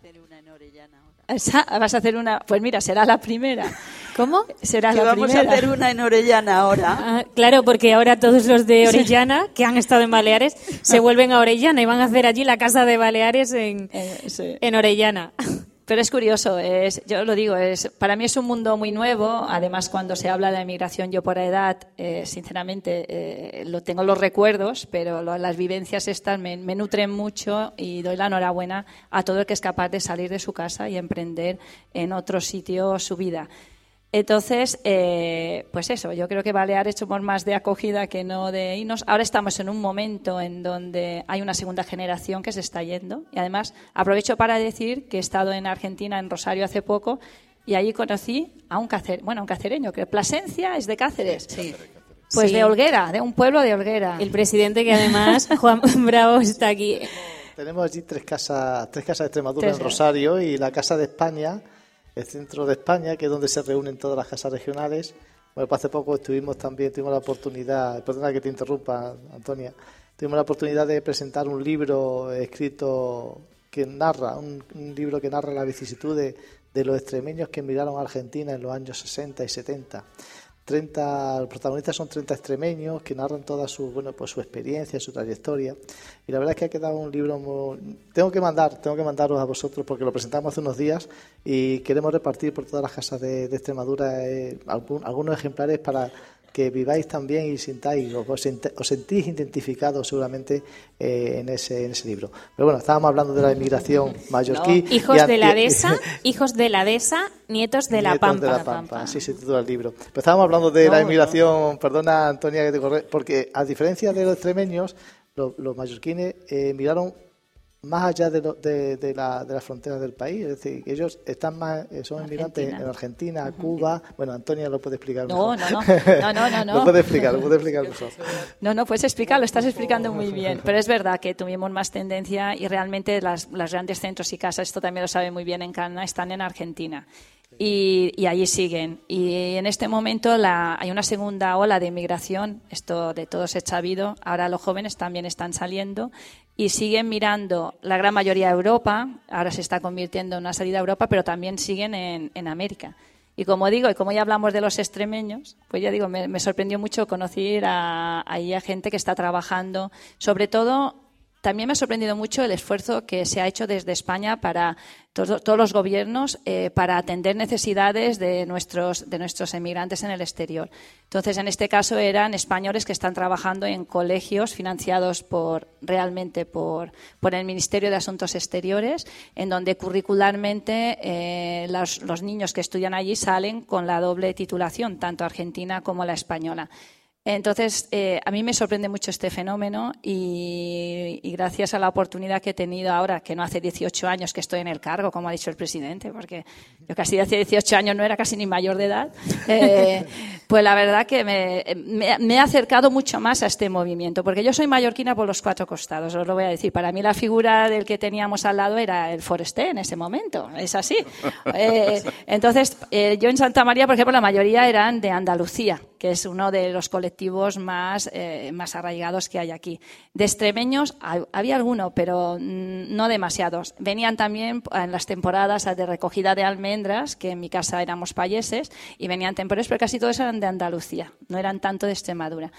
Esa- Vas a hacer una. Pues mira, será la primera. <laughs> ¿Cómo? Será Que la vamos primera. a hacer una en Orellana ahora. Ah, claro, porque ahora todos los de Orellana que han estado en Baleares se vuelven a Orellana y van a hacer allí la casa de Baleares en, sí. en Orellana. <laughs> Pero es curioso, es, yo lo digo, es, para mí es un mundo muy nuevo. Además, cuando se habla de migración, yo por edad, eh, sinceramente, eh, lo tengo los recuerdos, pero lo- las vivencias estas me, me nutren mucho y doy la enhorabuena a todo el que es capaz de salir de su casa y emprender en otro sitio su vida. Entonces, eh, pues eso, yo creo que Baleares somos más de acogida que no de irnos. Ahora estamos en un momento en donde hay una segunda generación que se está yendo. Y además, aprovecho para decir que he estado en Argentina, en Rosario, hace poco, y allí conocí a un cacereño, bueno, un cacereño, que Plasencia es de Cáceres. Pues Sí. de Olguera, de un pueblo de Olguera. El presidente que además, <laughs> Juan Bravo, está aquí. Tenemos allí tres casas, tres casas de Extremadura Tres, en. Rosario y la Casa de España, centro de España, que es donde se reúnen todas las casas regionales. Bueno, pues hace poco estuvimos también, tuvimos la oportunidad, perdona que te interrumpa, Antonia, tuvimos la oportunidad de presentar un libro escrito que narra, un, libro que narra la vicisitud de, de los extremeños que emigraron a Argentina en los años 60 y 70. 30, los protagonistas son 30 extremeños que narran toda su, bueno, pues su experiencia, su trayectoria. Y la verdad es que ha quedado un libro. Tengo que mandar, tengo que mandaros a vosotros porque lo presentamos hace unos días y queremos repartir por todas las casas de, Extremadura eh, algunos ejemplares para que viváis también y sintáis, os, os sent- os sentís identificados seguramente eh, en, ese, en ese libro. Pero bueno, estábamos hablando de la inmigración mallorquí. Hijos y de la dehesa, <laughs> hijos de la dehesa, nietos de la Nietos pampa. de la Pampa, así se titula el libro. Pero estábamos hablando de No, la no. inmigración, perdona Antonia que te corre, porque a diferencia de los extremeños, los, los mallorquines eh, emigraron más allá de, lo- de, de la, de las fronteras del país, es decir, ellos están más, eh, son inmigrantes Argentina. en Argentina, Cuba, bueno, Antonia lo puede explicar No, mejor. no, no. <laughs> No, no, no, no. lo puede explicar, lo puede explicar <laughs> mejor. No, no, puedes explicarlo, estás explicando muy bien. Pero es verdad que tuvimos más tendencia y realmente las, las grandes centros y casas, esto también lo sabe muy bien en Canadá, están en Argentina. Y, y allí siguen. Y en este momento la, hay una segunda ola de inmigración, esto de todos es sabido. Ahora los jóvenes también están saliendo y siguen mirando la gran mayoría a Europa. Ahora se está convirtiendo en una salida a Europa, pero también siguen en, América. Y como digo, y como ya hablamos de los extremeños, pues ya digo, me, me sorprendió mucho conocer a, a gente que está trabajando, sobre todo también me ha sorprendido mucho el esfuerzo que se ha hecho desde España para todo- todos los gobiernos eh, para atender necesidades de nuestros, de nuestros emigrantes en el exterior. Entonces, en este caso eran españoles que están trabajando en colegios financiados por realmente por, por el Ministerio de Asuntos Exteriores, en donde curricularmente eh, los, los niños que estudian allí salen con la doble titulación, tanto argentina como la española. Entonces, eh, a mí me sorprende mucho este fenómeno y, y gracias a la oportunidad que he tenido ahora, que no hace 18 años que estoy en el cargo, como ha dicho el presidente, porque yo casi hace 18 años no era casi ni mayor de edad, eh, <laughs> pues la verdad que me, me- me he acercado mucho más a este movimiento, porque yo soy mallorquina por los cuatro costados, os lo voy a decir. Para mí la figura del que teníamos al lado era el Foresté en ese momento, es así. <laughs> Eh, entonces, eh, yo en Santa María, por ejemplo, la mayoría eran de Andalucía. que es uno de los colectivos más, eh, más arraigados que hay aquí. De extremeños ha- había alguno, pero mm, no demasiados. Venían también en las temporadas de recogida de almendras, que en mi casa éramos payeses, y venían temporales, pero casi todos eran de Andalucía, no eran tanto de Extremadura.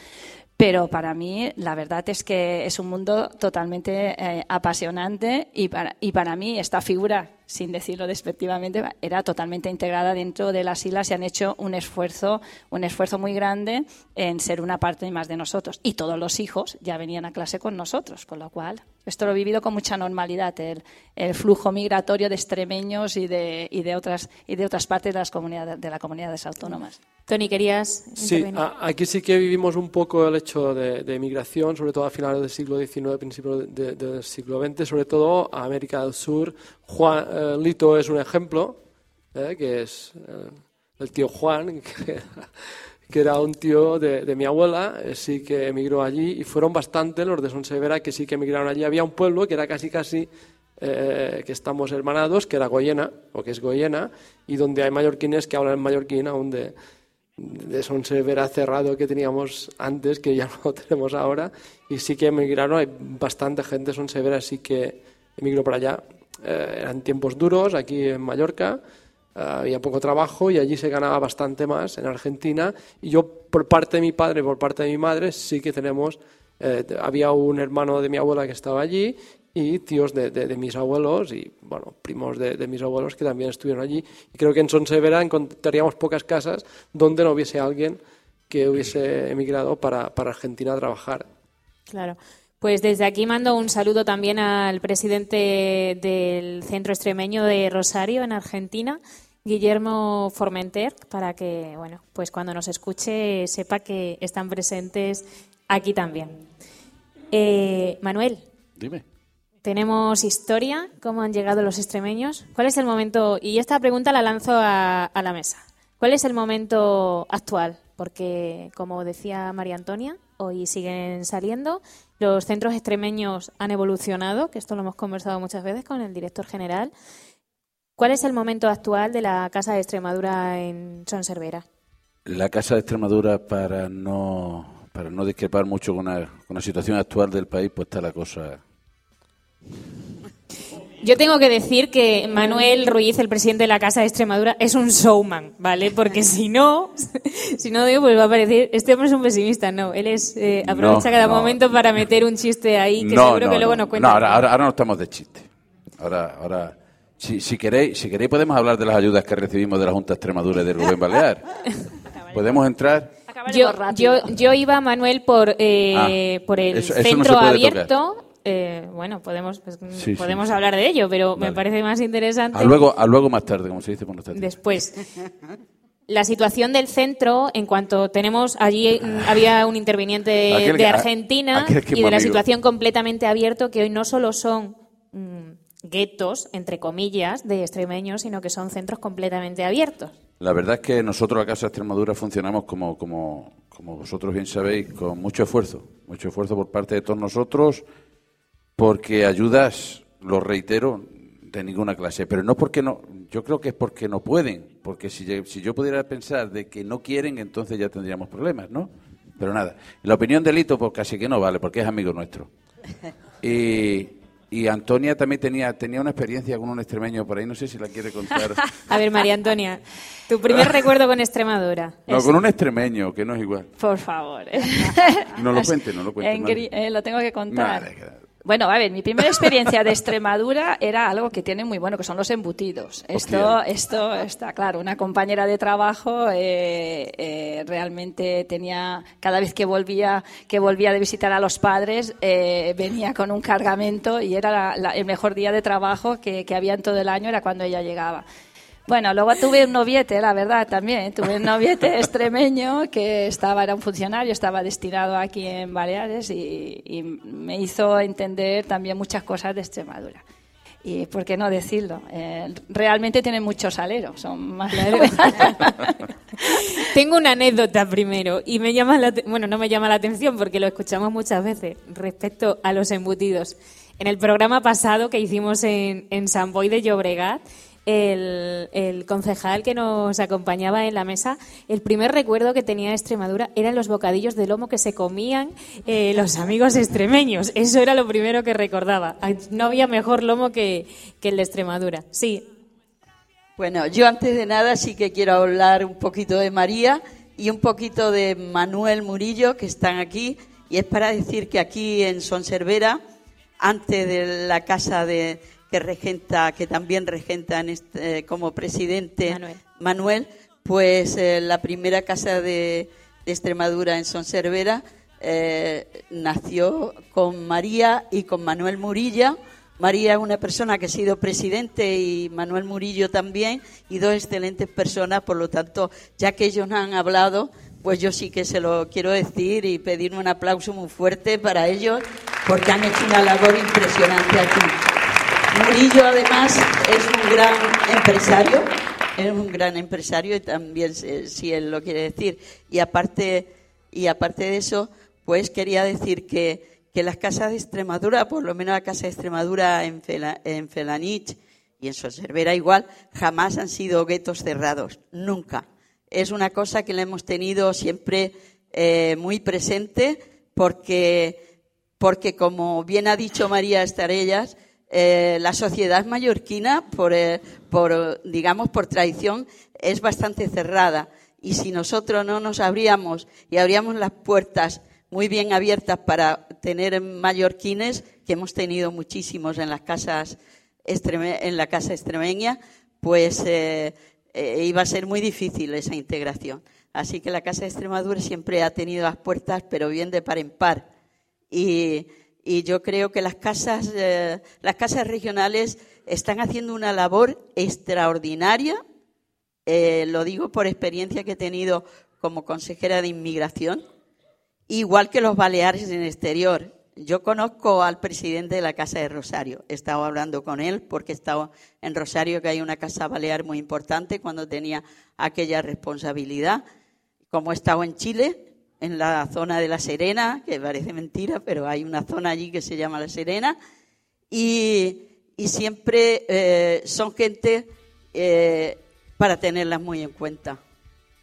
Pero para mí, la verdad es que es un mundo totalmente eh, apasionante y para, y para mí esta figura, sin decirlo despectivamente, era totalmente integrada dentro de las islas y han hecho un esfuerzo, un esfuerzo muy grande en ser una parte más de nosotros. Y todos los hijos ya venían a clase con nosotros, con lo cual esto lo he vivido con mucha normalidad, el, el flujo migratorio de extremeños y de, y de otras y de otras partes de las comunidades de las comunidades autónomas. Tony, querías Sí, intervenir? a- aquí sí que vivimos un poco el hecho de, de migración, sobre todo a finales del siglo XIX, principios de- del siglo XX, sobre todo a América del Sur. Juan, eh, Lito es un ejemplo, eh, que es eh, el tío Juan, <laughs> que, era un tío de, mi abuela, sí que emigró allí y fueron bastantes los de Sonsevera que sí que emigraron allí. Había un pueblo que era casi casi que estamos hermanados, que era Goyena, o que es Goyena, y donde hay mallorquines que hablan mallorquín aún de, de Sonsevera cerrado que teníamos antes, que ya <laughs> no tenemos ahora, y sí que emigraron, hay bastante gente de Sonsevera, sí que emigró para allá. Eh, eran tiempos duros aquí en Mallorca, eh, había poco trabajo y allí se ganaba bastante más en Argentina. Y yo, por parte de mi padre y por parte de mi madre, sí que tenemos. eh, había un hermano de mi abuela que estaba allí y tíos de, de- de mis abuelos y, bueno, primos de, de mis abuelos que también estuvieron allí. Y creo que en Sonsevera encontraríamos pocas casas donde no hubiese alguien que hubiese emigrado para, para Argentina a trabajar. Claro. Pues desde aquí mando un saludo también al presidente del Centro Extremeño de Rosario, en Argentina, Guillermo Formenter, para que, bueno, pues cuando nos escuche sepa que están presentes aquí también. Eh, Manuel, Dime. tenemos historia, cómo han llegado los extremeños. ¿Cuál es el momento? Y esta pregunta la lanzo a, a la mesa. ¿Cuál es el momento actual? Porque, como decía María Antonia, hoy siguen saliendo. Los centros extremeños han evolucionado, que esto lo hemos conversado muchas veces con el director general. ¿Cuál es el momento actual de la Casa de Extremadura en Sonservera? La Casa de Extremadura, para no, para no discrepar mucho con la, con la situación actual del país, pues está la cosa. Yo tengo que decir que Manuel Ruiz, el presidente de la Casa de Extremadura, es un showman, ¿vale? Porque si no, <laughs> si no digo, pues va a parecer, este hombre es un pesimista, no, él es, eh, aprovecha No, cada no. momento para meter un chiste ahí que no, seguro no, que luego no. nos cuenta. No, ahora, ahora, ahora no estamos de chiste. Ahora, ahora, si, si queréis, si queréis podemos hablar de las ayudas que recibimos de la Junta de Extremadura y de Rubén Balear. Podemos entrar. Yo, yo, yo iba, Manuel, por, eh, Ah, por el eso- eso no centro abierto. Eh, bueno, podemos, pues, Sí, podemos sí. hablar de ello, pero me parece más interesante. A luego, a luego más tarde, como se dice por nuestra tierra. Después. <laughs> La situación del centro, en cuanto tenemos allí mm, había un interviniente <laughs> de Argentina que es y de la situación completamente abierto, que hoy no solo son mm, guetos, entre comillas, de extremeños, sino que son centros completamente abiertos. La verdad es que nosotros, Casa de Extremadura, funcionamos como, como, como vosotros bien sabéis, con mucho esfuerzo. Mucho esfuerzo por parte de todos nosotros, porque ayudas, lo reitero, de ninguna clase. Pero no porque no, yo creo que es porque no pueden. Porque si, yo- si yo pudiera pensar de que no quieren, entonces ya tendríamos problemas, ¿no? Pero nada. La opinión de Lito, pues casi que no vale, porque es amigo nuestro. <laughs> Y, y Antonia también tenía, tenía una experiencia con un extremeño por ahí, no sé si la quiere contar. <laughs> A ver, María Antonia, tu primer <laughs> recuerdo con Extremadura. No, Es- con un extremeño, que no es igual. Por favor. No lo cuente, no lo cuente. En eh, lo tengo que contar. Que- Bueno, a ver, mi primera <laughs> experiencia de Extremadura era algo que tiene muy bueno, que son los embutidos. Esto, esto está claro. Una compañera de trabajo eh, eh, realmente tenía, cada vez que volvía, que volvía de visitar a los padres, eh, venía con un cargamento y era la- la- el mejor día de trabajo que, que había en todo el año, era cuando ella llegaba. Bueno, luego tuve un noviete, la verdad, también. Tuve un noviete <laughs> extremeño que estaba, era un funcionario, estaba destinado aquí en Baleares y, y me hizo entender también muchas cosas de Extremadura. Y por qué no decirlo, Eh, realmente tienen mucho salero, son más... <laughs> Tengo una anécdota primero y me llama la, bueno, no me llama la atención porque lo escuchamos muchas veces respecto a los embutidos. En el programa pasado que hicimos en, en San Boi de Llobregat, el, concejal que nos acompañaba en la mesa, el primer recuerdo que tenía de Extremadura eran los bocadillos de lomo que se comían eh, los amigos extremeños. Eso era lo primero que recordaba. No había mejor lomo que, que el de Extremadura. Sí, Bueno, yo antes de nada sí que quiero hablar un poquito de María y un poquito de Manuel Murillo, que están aquí. Y es para decir que aquí en Sonservera, antes de la casa de, que regenta, que también regenta en este- eh, como presidente Manuel, pues eh, la primera casa de, de Extremadura en Sonservera eh, nació con María y con Manuel Murilla. María es una persona que ha sido presidente y Manuel Murillo también, y dos excelentes personas, por lo tanto, ya que ellos no han hablado, pues yo sí que se lo quiero decir y pedir un aplauso muy fuerte para ellos, porque han hecho una labor impresionante aquí. Murillo, además, es un gran empresario, es un gran empresario y también, eh, si él lo quiere decir. Y aparte, y aparte de eso, pues quería decir que, que las casas de Extremadura, por lo menos la casa de Extremadura en, Fela- Felanich y en Soservera igual, jamás han sido guetos cerrados, nunca. Es una cosa que le hemos tenido siempre eh, muy presente porque porque como bien ha dicho María Estarellas, eh, la sociedad mallorquina, por, eh, por, digamos, por tradición, es bastante cerrada. Y si nosotros no nos abríamos y abríamos las puertas muy bien abiertas para tener mallorquines, que hemos tenido muchísimos en las casas en la casa extremeña, pues eh, iba a ser muy difícil esa integración. Así que la Casa de Extremadura siempre ha tenido las puertas, pero bien de par en par. Y, y yo creo que las casas, eh, las casas regionales están haciendo una labor extraordinaria. Eh, lo digo por experiencia que he tenido como consejera de inmigración, igual que los Baleares en el exterior. Yo conozco al presidente de la Casa de Rosario. He estado hablando con él porque he estado en Rosario, que hay una casa balear muy importante, cuando tenía aquella responsabilidad. Como he estado en Chile, en la zona de La Serena, que parece mentira, pero hay una zona allí que se llama La Serena, y, y siempre eh, son gente eh, para tenerlas muy en cuenta.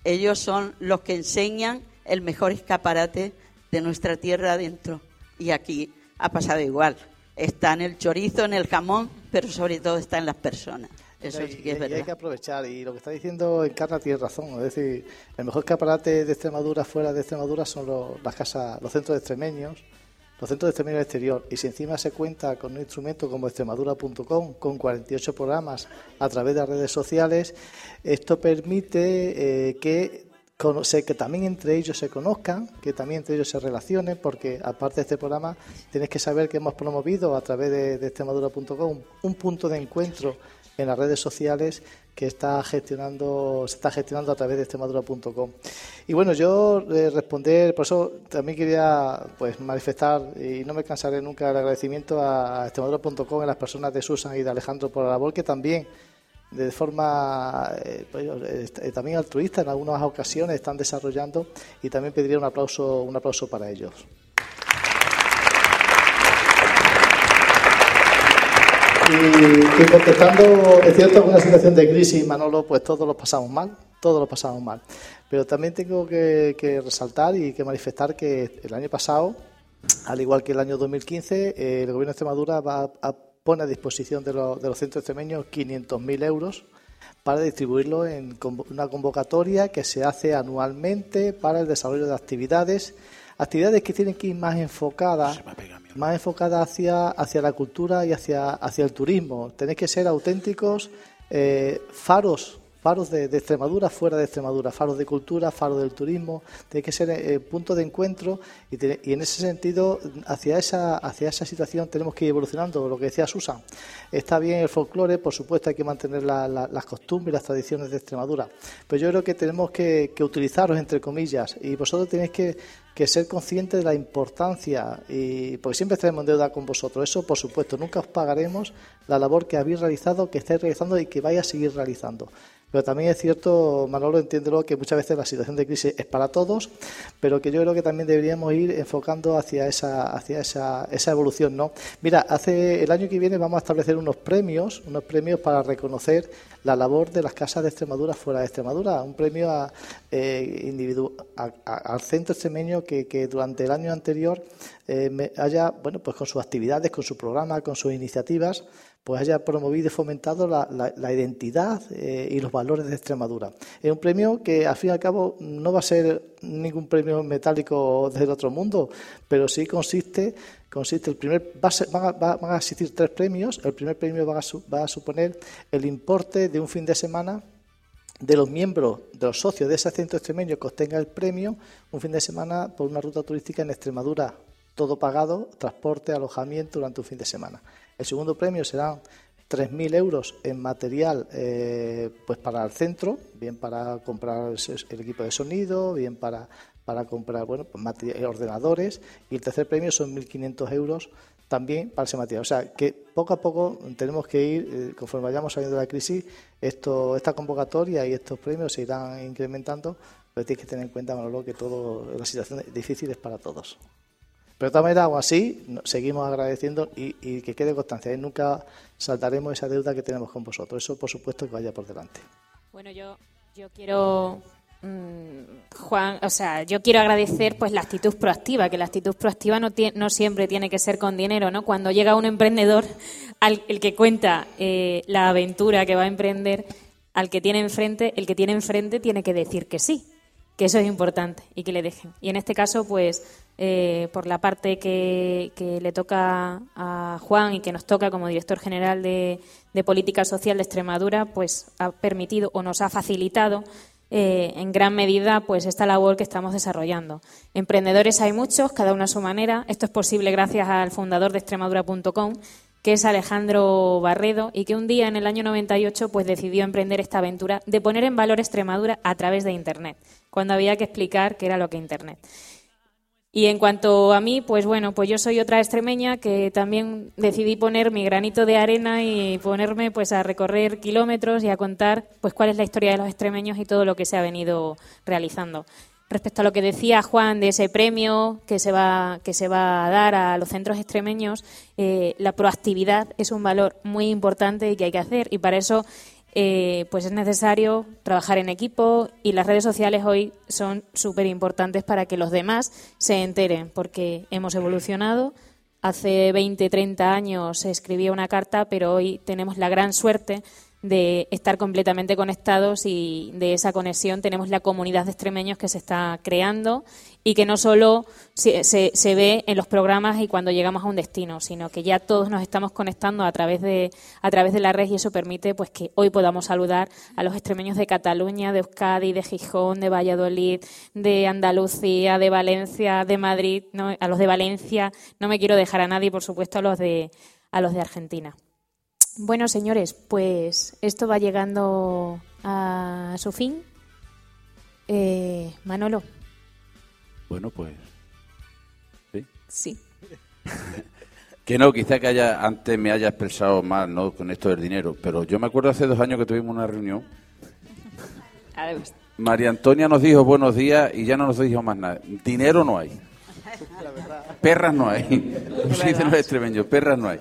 Ellos son los que enseñan el mejor escaparate de nuestra tierra adentro. Y aquí ha pasado igual. Está en el chorizo, en el jamón, pero sobre todo está en las personas. Eso Y- sí que es y- y hay verdad. que aprovechar. Y lo que está diciendo Encarna tiene razón. Es decir, el mejor escaparate de Extremadura fuera de Extremadura son los, las casas, los centros extremeños, los centros de extremeños exterior. Y si encima se cuenta con un instrumento como extremadura.com, con 48 programas a través de las redes sociales, esto permite eh, que que también entre ellos se conozcan, que también entre ellos se relacionen, porque aparte de este programa tienes que saber que hemos promovido a través de, de extremadura.com un punto de encuentro en las redes sociales que está gestionando se está gestionando a través de extremadura.com. Y bueno, yo eh, responder, por eso también quería pues manifestar y no me cansaré nunca el agradecimiento a, a extremadura.com, a las personas de Susan y de Alejandro por la labor que también de forma eh, pues, eh, también altruista en algunas ocasiones están desarrollando y también pediría un aplauso un aplauso para ellos. Y, contestando, es cierto una situación de crisis, Manolo, pues todos lo pasamos mal, todos lo pasamos mal. Pero también tengo que, resaltar y que manifestar que el año pasado, al igual que el año 2015, eh, el Gobierno de Extremadura va a, pone a disposición de, los- de los centros extremeños 500.000 euros para distribuirlo en una convocatoria que se hace anualmente para el desarrollo de actividades, actividades que tienen que ir más enfocadas, más enfocadas hacia, hacia la cultura y hacia, hacia el turismo. Tenéis que ser auténticos eh, faros, faros de, Extremadura, fuera de Extremadura, faros de cultura, faros del turismo. Tenéis que ser eh, punto de encuentro y, en ese sentido, hacia esa, hacia esa situación tenemos que ir evolucionando. Lo que decía Susan, está bien el folclore, por supuesto hay que mantener la- la- las costumbres, las tradiciones de Extremadura, pero yo creo que tenemos que, que utilizaros entre comillas y vosotros tenéis que, que ser consciente de la importancia, y porque siempre estaremos en deuda con vosotros. Eso, por supuesto, nunca os pagaremos la labor que habéis realizado, que estáis realizando y que vais a seguir realizando. Pero también es cierto, Manolo, entiéndelo, que muchas veces la situación de crisis es para todos, pero que yo creo que también deberíamos ir enfocando hacia esa, hacia esa, esa evolución, ¿no? Mira, hace el año que viene vamos a establecer unos premios, unos premios para reconocer la labor de las casas de Extremadura fuera de Extremadura, un premio a, eh, a- al centro extremeño que, que durante el año anterior eh, me- haya, bueno, pues con sus actividades, con su programa, con sus iniciativas, pues haya promovido y fomentado la, la- la identidad eh, y los valores de Extremadura. Es un premio que, al fin y al cabo, no va a ser ningún premio metálico del otro mundo, pero sí consiste, consiste el primer, va van, a, va- van a existir tres premios. El primer premio va a, su- va a suponer el importe de un fin de semana de los miembros, de los socios de ese centro extremeño que obtenga el premio, un fin de semana por una ruta turística en Extremadura, todo pagado, transporte, alojamiento durante un fin de semana. El segundo premio serán 3.000 euros en material eh, pues para el centro, bien para comprar el equipo de sonido, bien para, para comprar bueno, pues materi- ordenadores. Y el tercer premio son 1.500 euros también para ese material. O sea, que poco a poco tenemos que ir, eh, conforme vayamos saliendo de la crisis, esto, esta convocatoria y estos premios se irán incrementando, pero tienes que tener en cuenta, Manolo, que todo, la situación difícil es para todos. Pero de todas maneras, aún así, seguimos agradeciendo y, y que quede constancia. y nunca saltaremos esa deuda que tenemos con vosotros. Eso, por supuesto, que vaya por delante. Bueno, yo, yo quiero, Juan, o sea, yo quiero agradecer pues la actitud proactiva, que la actitud proactiva no siempre tiene que ser con dinero, ¿no? Cuando llega un emprendedor, al el que cuenta eh, la aventura que va a emprender, al que tiene enfrente, el que tiene enfrente tiene que decir que sí, que eso es importante y que le dejen. Y en este caso, pues, eh, por la parte que, que le toca a Juan y que nos toca como director general de, de Política Social de Extremadura, pues ha permitido o nos ha facilitado eh, en gran medida pues esta labor que estamos desarrollando. Emprendedores hay muchos, cada uno a su manera. Esto es posible gracias al fundador de Extremadura.com, que es Alejandro Barredo y que un día en el año 98 pues decidió emprender esta aventura de poner en valor Extremadura a través de Internet, cuando había que explicar qué era lo que Internet. Y en cuanto a mí, pues bueno, pues yo soy otra extremeña que también decidí poner mi granito de arena y ponerme pues a recorrer kilómetros y a contar pues cuál es la historia de los extremeños y todo lo que se ha venido realizando. Respecto a lo que decía Juan de ese premio que se va, que se va a dar a los centros extremeños, eh, la proactividad es un valor muy importante y que hay que hacer. Y para eso eh, pues es necesario trabajar en equipo y las redes sociales hoy son súper importantes para que los demás se enteren, porque hemos evolucionado. Hace 20, 30 años se escribía una carta, pero hoy tenemos la gran suerte de estar completamente conectados y de esa conexión tenemos la comunidad de extremeños que se está creando y que no solo se, se- ve en los programas y cuando llegamos a un destino, sino que ya todos nos estamos conectando a través de a través de la red y eso permite pues que hoy podamos saludar a los extremeños de Cataluña, de Euskadi, de Gijón, de Valladolid, de Andalucía, de Valencia, de Madrid, ¿no? a los de Valencia, no me quiero dejar a nadie, por supuesto, a los de a los de Argentina. Bueno, señores, pues esto va llegando a su fin. Eh, Manolo. Bueno, pues. Sí. Sí. <laughs> Que no, quizá que haya antes me haya expresado mal, ¿no? Con esto del dinero. Pero yo me acuerdo hace dos años que tuvimos una reunión. <laughs> María Antonia nos dijo buenos días y ya no nos dijo más nada. Dinero no hay. <laughs> Perras no hay. Como se dicen los extremeños, perras no hay.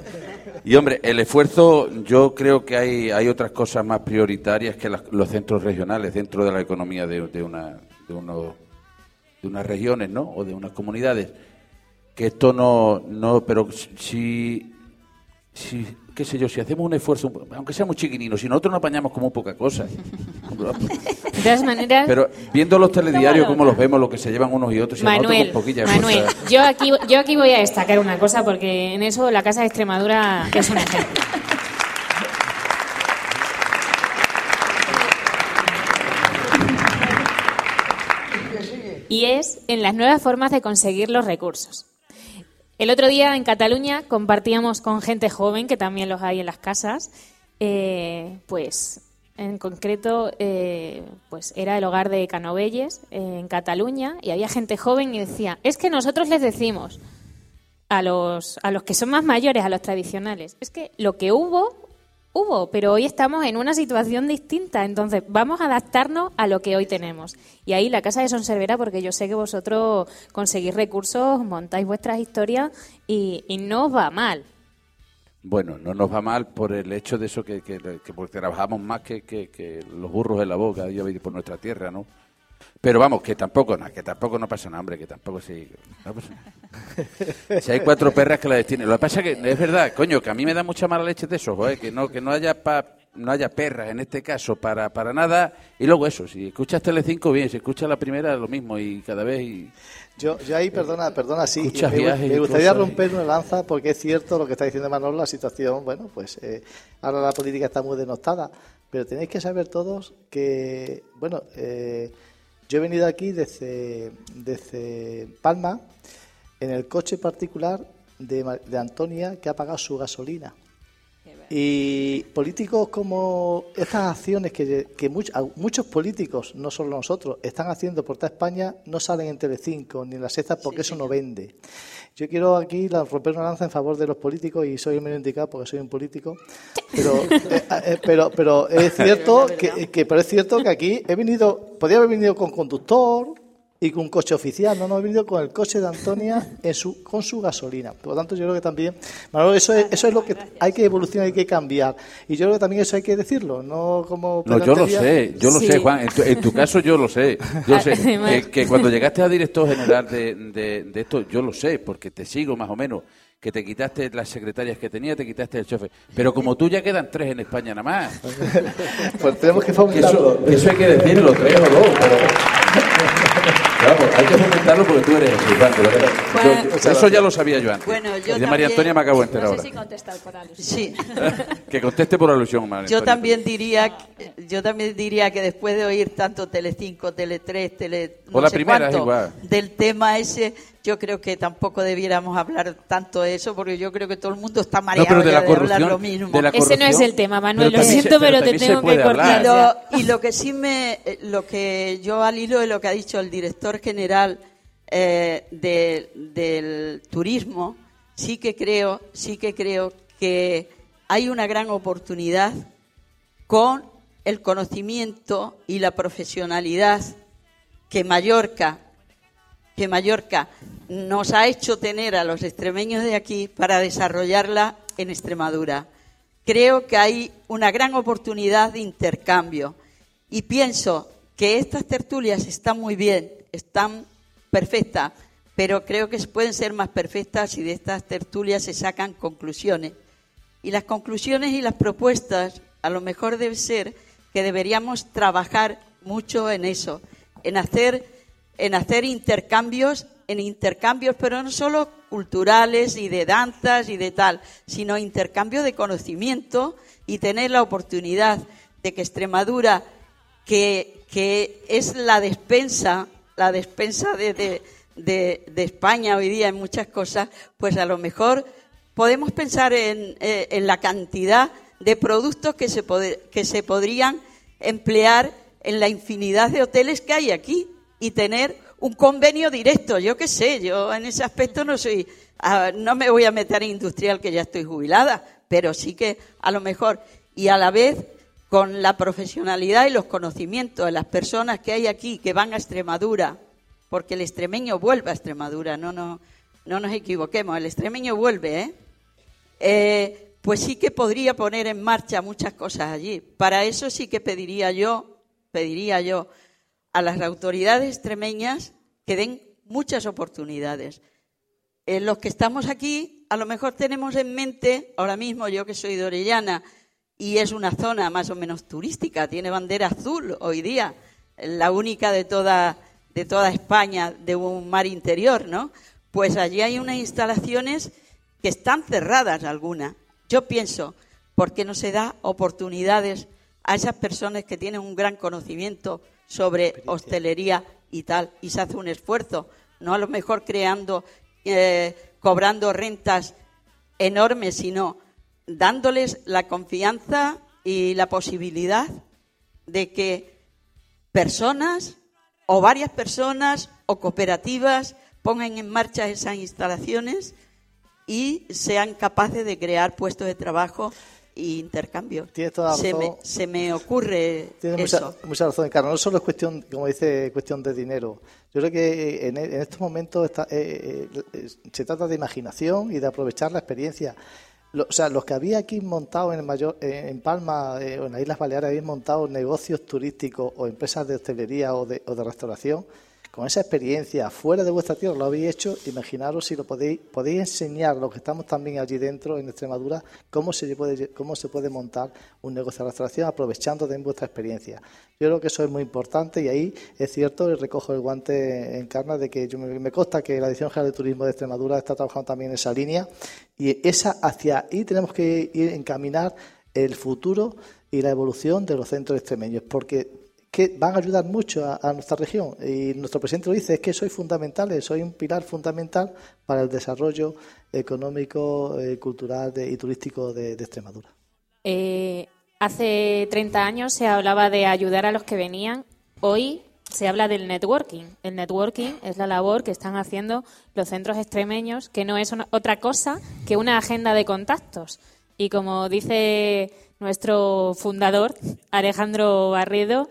Y hombre, el esfuerzo, yo creo que hay, hay otras cosas más prioritarias que las- los centros regionales dentro de la economía de, una, de, uno- de unas regiones, ¿no? O de unas comunidades. Que esto no, no pero si, si, qué sé yo, si hacemos un esfuerzo, aunque sea muy chiquinino, si nosotros nos apañamos como poca cosa. De todas maneras, Pero viendo los telediarios, cómo los vemos, lo que se llevan unos y otros, y nosotros Manuel, con Manuel, cosas. yo aquí, yo aquí voy a destacar una cosa porque en eso la Casa de Extremadura es un ejemplo. Y es en las nuevas formas de conseguir los recursos. El otro día en Cataluña compartíamos con gente joven, que también los hay en las casas, eh, pues En concreto, eh, pues era el hogar de Canovelles eh, en Cataluña y había gente joven y decía, es que nosotros les decimos a los, a los que son más mayores, a los tradicionales, es que lo que hubo, hubo, pero hoy estamos en una situación distinta, entonces vamos a adaptarnos a lo que hoy tenemos. Y ahí la Casa de Sonservera, porque yo sé que vosotros conseguís recursos, montáis vuestras historias y, no os va mal. Bueno, no nos va mal por el hecho de eso que, que, que porque trabajamos más que, que, que los burros en la boca yo por nuestra tierra, ¿no? Pero vamos, que tampoco, no, que tampoco no pasa nada, hombre, que tampoco sí. no pasa nada. si hay cuatro perras que la destinen. Lo que pasa es que es verdad, coño, que a mí me da mucha mala leche de eso, joder, que no, que no haya pa- no haya perras en este caso para, para nada. Y luego eso, si escuchas Telecinco, bien, si escuchas la primera, lo mismo, y cada vez. Y... Yo, yo ahí, perdona, perdona, sí, me, gustaría romper una lanza porque es cierto lo que está diciendo Manolo, la situación, bueno, pues eh, ahora la política está muy denostada, pero tenéis que saber todos que, bueno, eh, yo he venido aquí desde, desde Palma en el coche particular de, de Antonia que ha pagado su gasolina. Y políticos como estas acciones que, que much- muchos políticos, no solo nosotros, están haciendo por toda España, no salen en Telecinco ni en las sextas porque eso no vende. Yo quiero aquí romper una lanza en favor de los políticos y soy el menos indicado porque soy un político, pero, <laughs> eh, eh, pero, pero es cierto que, que- pero es cierto que aquí he venido, podría haber venido con conductor y con un coche oficial, no, no he venido con el coche de Antonia en su, con su gasolina. Por lo tanto, yo creo que también, Manolo, eso es, eso es lo que hay que evolucionar, hay que cambiar. Y yo creo que también eso hay que decirlo, no como... No, yo lo sé, yo lo Sí. sé, Juan. En tu, en tu caso yo lo sé. Yo sé. <laughs> Que, que cuando llegaste a director general de, de- de esto, yo lo sé, porque te sigo más o menos. Que te quitaste las secretarias que tenía, te quitaste el chofer. Pero como tú ya quedan tres en España nada más. <laughs> Pues tenemos que fomentarlo. eso hay que decirlo, tres o dos, pero... <laughs> Vamos, hay que fomentarlo porque tú eres Juan, de verdad. Yo- Bueno, eso ya lo sabía yo antes. Bueno, yo y de María también- Antonia me acabo de enterar No ahora. sé si contestar por alusión. Sí. <laughs> Que conteste por alusión, María Yo Antonia. también diría, yo también diría que después de oír tanto Telecinco, Tele 3, Tele no O la sé primera es cuánto, igual. del tema ese, yo creo que tampoco debiéramos hablar tanto de eso porque yo creo que todo el mundo está mareado pero de ya la de hablar corrupción, lo mismo. de la Ese no es el tema, Manuel, lo se- siento, pero te tengo que cortar. Y lo, y lo que sí me, lo que yo al hilo de lo que ha dicho el director general eh, de- del turismo, sí que creo, sí que creo que hay una gran oportunidad con el conocimiento y la profesionalidad que Mallorca, que Mallorca nos ha hecho tener a los extremeños de aquí para desarrollarla en Extremadura. Creo que hay una gran oportunidad de intercambio y pienso que estas tertulias están muy bien, están perfectas, pero creo que pueden ser más perfectas si de estas tertulias se sacan conclusiones. Y las conclusiones y las propuestas a lo mejor debe ser que deberíamos trabajar mucho en eso, en hacer, en hacer intercambios, en intercambios, pero no solo culturales y de danzas y de tal, sino intercambio de conocimiento y tener la oportunidad de que Extremadura, que, es la despensa, la despensa de, de- España hoy día en muchas cosas, pues a lo mejor podemos pensar en, eh, la cantidad de productos que se, que se podrían emplear en la infinidad de hoteles que hay aquí y tener un convenio directo. Yo qué sé, yo en ese aspecto no soy, no me voy a meter en industrial que ya estoy jubilada, pero sí que a lo mejor y a la vez con la profesionalidad y los conocimientos de las personas que hay aquí que van a Extremadura, porque el extremeño vuelve a Extremadura, no, no, no nos equivoquemos, el extremeño vuelve, ¿eh? Eh, pues sí que podría poner en marcha muchas cosas allí. Para eso sí que pediría yo, pediría yo a las autoridades extremeñas que den muchas oportunidades. Eh, los que estamos aquí, a lo mejor tenemos en mente, ahora mismo yo que soy de Orellana, y es una zona más o menos turística, tiene bandera azul hoy día, la única de toda, de toda España de un mar interior, ¿no? Pues allí hay unas instalaciones que están cerradas algunas. Yo pienso, ¿por qué no se da oportunidades a esas personas que tienen un gran conocimiento sobre hostelería y tal, y se hace un esfuerzo, no a lo mejor creando, eh, cobrando rentas enormes, sino dándoles la confianza y la posibilidad de que personas o varias personas o cooperativas pongan en marcha esas instalaciones y sean capaces de crear puestos de trabajo e intercambio. Tienes toda la se, me, razón. se me ocurre Tienes eso. mucha, mucha razón, Carlos. No solo es cuestión, como dice, cuestión de dinero. Yo creo que en, en estos momentos está- eh, eh, eh, se trata de imaginación y de aprovechar la experiencia. Lo- o sea, los que había aquí montado en, el mayor, eh, en Palma eh, o en las Islas Baleares, habían montado negocios turísticos o empresas de hostelería o de, o de restauración, con esa experiencia fuera de vuestra tierra lo habéis hecho, imaginaros si lo podéis, podéis enseñar, los que estamos también allí dentro en Extremadura, cómo se puede, cómo se puede montar un negocio de restauración aprovechando de vuestra experiencia. Yo creo que eso es muy importante y ahí es cierto, recojo el guante en carne de que yo me, me consta que la Dirección General de Turismo de Extremadura está trabajando también en esa línea y esa hacia ahí tenemos que ir encaminar el futuro y la evolución de los centros extremeños, porque que van a ayudar mucho a, nuestra región. Y nuestro presidente lo dice, es que soy fundamental, soy un pilar fundamental para el desarrollo económico, eh, cultural y turístico de, Extremadura. Eh, hace 30 años se hablaba de ayudar a los que venían. Hoy se habla del networking. El networking es la labor que están haciendo los centros extremeños, que no es otra cosa que una agenda de contactos. Y como dice nuestro fundador, Alejandro Barredo,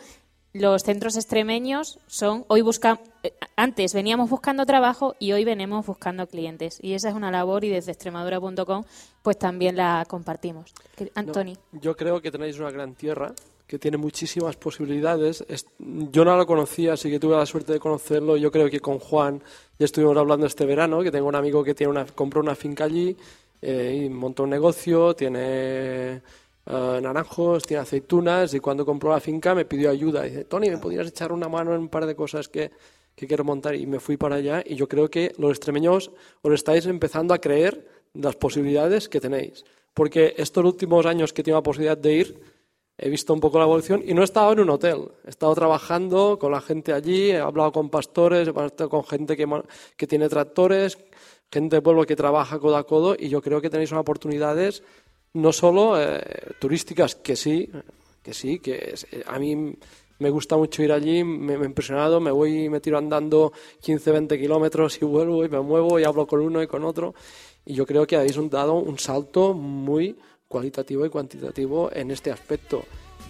los centros extremeños son hoy buscan eh, antes veníamos buscando trabajo y hoy venimos buscando clientes y esa es una labor y desde extremadura.com pues también la compartimos. No, Antoni. yo creo que tenéis una gran tierra que tiene muchísimas posibilidades. Es- yo no lo conocía, así que tuve la suerte de conocerlo. Yo creo que con Juan ya estuvimos hablando este verano, que tengo un amigo que tiene una, compró una finca allí eh, y montó un negocio, tiene eh, naranjos, tiene aceitunas y cuando compró la finca me pidió ayuda. Y dice, Tony, ¿me podrías echar una mano en un par de cosas que, que quiero montar? Y me fui para allá y yo creo que los extremeños os estáis empezando a creer las posibilidades que tenéis. Porque estos últimos años que he tenido la posibilidad de ir, he visto un poco la evolución y no he estado en un hotel. He estado trabajando con la gente allí, he hablado con pastores, he hablado con gente que, que tiene tractores, gente de pueblo que trabaja codo a codo y yo creo que tenéis unas oportunidades no solo eh, turísticas, que sí, que sí, que es- eh, a mí me gusta mucho ir allí, me, me he impresionado, me voy me tiro andando 15, 20 kilómetros y vuelvo y me muevo y hablo con uno y con otro. Y yo creo que habéis dado un salto muy cualitativo y cuantitativo en este aspecto.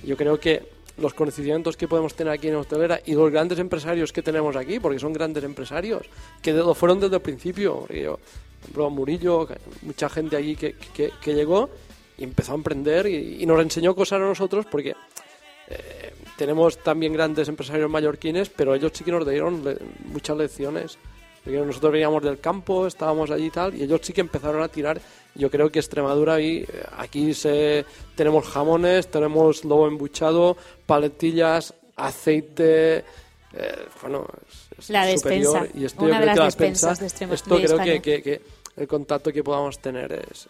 Yo creo que los conocimientos que podemos tener aquí en hostelera y los grandes empresarios que tenemos aquí, porque son grandes empresarios, que lo fueron desde el principio. yo, por ejemplo, Murillo, mucha gente allí que- que llegó y empezó a emprender y, y nos enseñó cosas a nosotros porque eh, tenemos también grandes empresarios mallorquines, pero ellos sí que nos dieron le- muchas lecciones. Porque nosotros veníamos del campo, estábamos allí y tal, y ellos sí que empezaron a tirar. Yo creo que Extremadura, ahí, eh, aquí se, tenemos jamones, tenemos lobo embuchado, paletillas, aceite, eh, bueno, es, La superior. despensa, Y esto una de las despensas despensa, de esto de creo que, que- que el contacto que podamos tener es,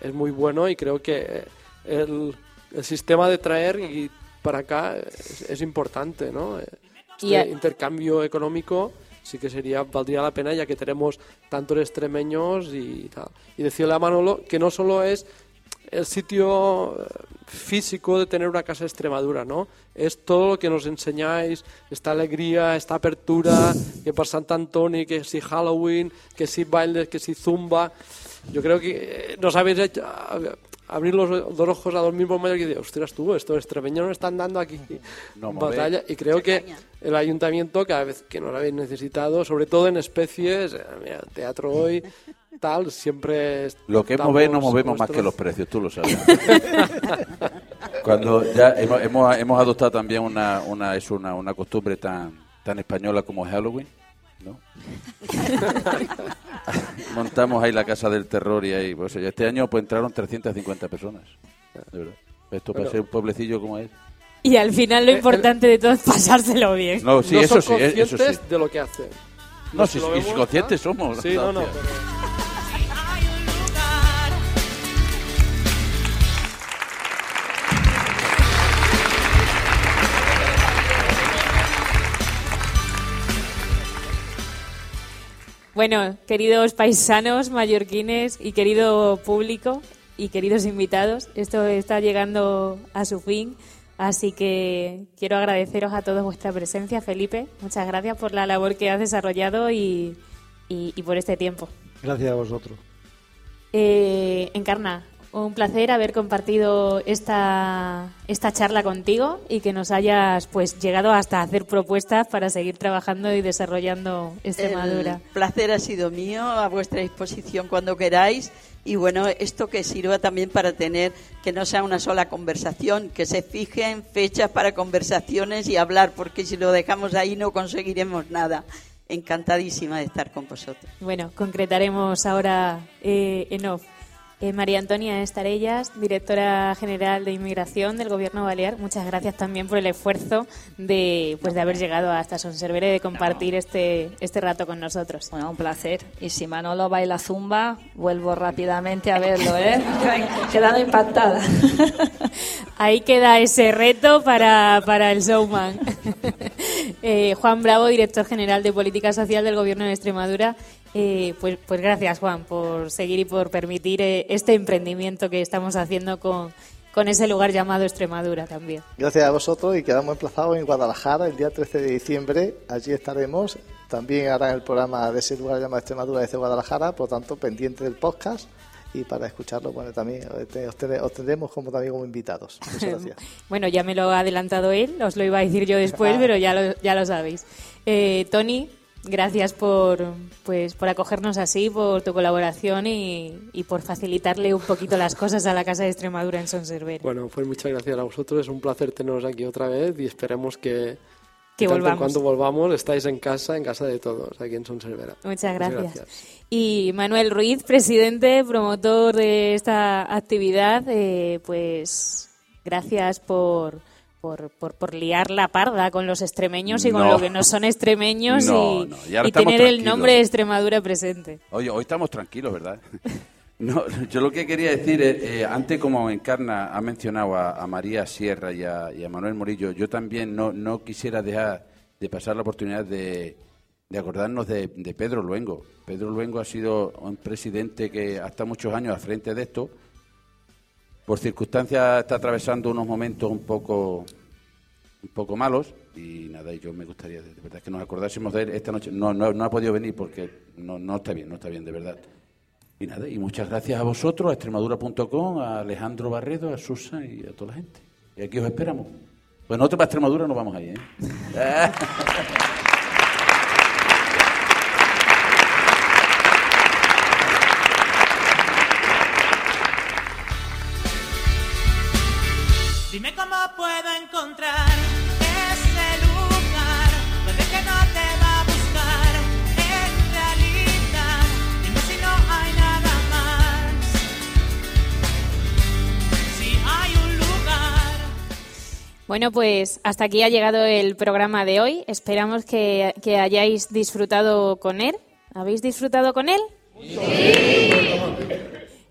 es muy bueno y creo que el, el sistema de traer y para acá es, es importante, ¿no? Este Y a- intercambio económico sí que sería valdría la pena ya que tenemos tantos extremeños y tal. Y decirle a Manolo que no solo es el sitio eh, físico de tener una casa de Extremadura, ¿no? Es todo lo que nos enseñáis, esta alegría, esta apertura, que para Sant Antoni, que si Halloween, que si bailes, que si zumba. Yo creo que eh, nos habéis hecho abrir los, los ojos a los mismos mayores y decir, ostras tú, estos extremeños nos están dando aquí No, batalla. Y creo que el ayuntamiento, cada vez que nos lo habéis necesitado, sobre todo en especies, eh, mira, teatro hoy, tal, siempre Lo que estamos movemos, no movemos más que los precios, tú lo sabes. <laughs> Cuando ya hemos, hemos, hemos adoptado también una, una, es una, una costumbre tan, tan española como es Halloween, ¿no? <laughs> Montamos ahí la casa del terror y ahí, pues este año pues entraron 350 personas, de verdad. Esto para ser un pueblecillo como es. Y al final lo importante de todo es pasárselo bien. No, sí, no eso son sí, eh, eso sí. conscientes de lo que hacen. No, sí, vemos, conscientes somos. Sí, no, no. Pero- Bueno, queridos paisanos mallorquines y querido público y queridos invitados, esto está llegando a su fin. Así que quiero agradeceros a todos vuestra presencia, Felipe. Muchas gracias por la labor que has desarrollado y, y- y por este tiempo. Gracias a vosotros. Eh, Encarna, un placer haber compartido esta, esta charla contigo y que nos hayas pues llegado hasta hacer propuestas para seguir trabajando y desarrollando Extremadura. El placer ha sido mío, a vuestra disposición cuando queráis. Y bueno, esto que sirva también para tener, que no sea una sola conversación, que se fijen fechas para conversaciones y hablar, porque si lo dejamos ahí no conseguiremos nada. Encantadísima de estar con vosotros. Bueno, concretaremos ahora eh, en off. Eh, María Antonia Estarellas, directora general de Inmigración del Gobierno Balear, muchas gracias también por el esfuerzo de, pues, de haber llegado hasta Sonservera y de compartir este, este rato con nosotros. Bueno, un placer. Y si Manolo baila zumba, vuelvo rápidamente a verlo, ¿eh? <laughs> <laughs> Quedado impactada. <laughs> Ahí queda ese reto para, para el showman. Eh, Juan Bravo, director general de Política Social del Gobierno de Extremadura. Eh, pues, pues gracias, Juan, por seguir y por permitir eh, este emprendimiento que estamos haciendo con, con ese lugar llamado Extremadura también. Gracias a vosotros y quedamos emplazados en Guadalajara el día 13 de diciembre. Allí estaremos. También harán el programa de ese lugar llamado Extremadura desde Guadalajara, por lo tanto, pendiente del podcast. Y para escucharlo, bueno, también os tendremos como, también como invitados. Muchas <laughs> gracias. Bueno, ya me lo ha adelantado él, os lo iba a decir yo después, pero ya lo, ya lo sabéis. Eh, Tony, gracias por, pues, por acogernos así, por tu colaboración y, y por facilitarle un poquito las cosas a la Casa de Extremadura en Sonservera. Bueno, pues muchas gracias a vosotros. Es un placer teneros aquí otra vez y esperemos que, Que tanto en volvamos. estáis en casa, en casa de todos, aquí en Sonservera. Muchas gracias. Y Manuel Ruiz, presidente, promotor de esta actividad, eh, pues gracias por, por, por, por liar la parda con los extremeños y con No. lo que no son extremeños No, y, no, y tener el tranquilos. nombre de Extremadura presente. Oye, hoy estamos tranquilos, ¿verdad? <laughs> No, yo lo que quería decir es, eh, antes como Encarna ha mencionado a, a María Sierra y a, y a Manuel Morillo, yo también no, no quisiera dejar de pasar la oportunidad de, de acordarnos de, de Pedro Luengo. Pedro Luengo ha sido un presidente que hasta muchos años al frente de esto. Por circunstancias está atravesando unos momentos un poco un poco malos y nada, yo me gustaría de verdad que nos acordásemos de él esta noche. No, no, ha podido venir porque no, no está bien, no está bien de verdad. Y nada, y muchas gracias a vosotros, a extremadura.com, a Alejandro Barredo, a Susan y a toda la gente. Y aquí os esperamos. Pues nosotros para Extremadura nos vamos ahí, ¿eh? <laughs> encontrar ese lugar donde que no te va a buscar en realidad. Dime si no hay nada más. Si hay un lugar. Bueno, pues hasta aquí ha llegado el programa de hoy. Esperamos que, que hayáis disfrutado con él. ¿Habéis disfrutado con él?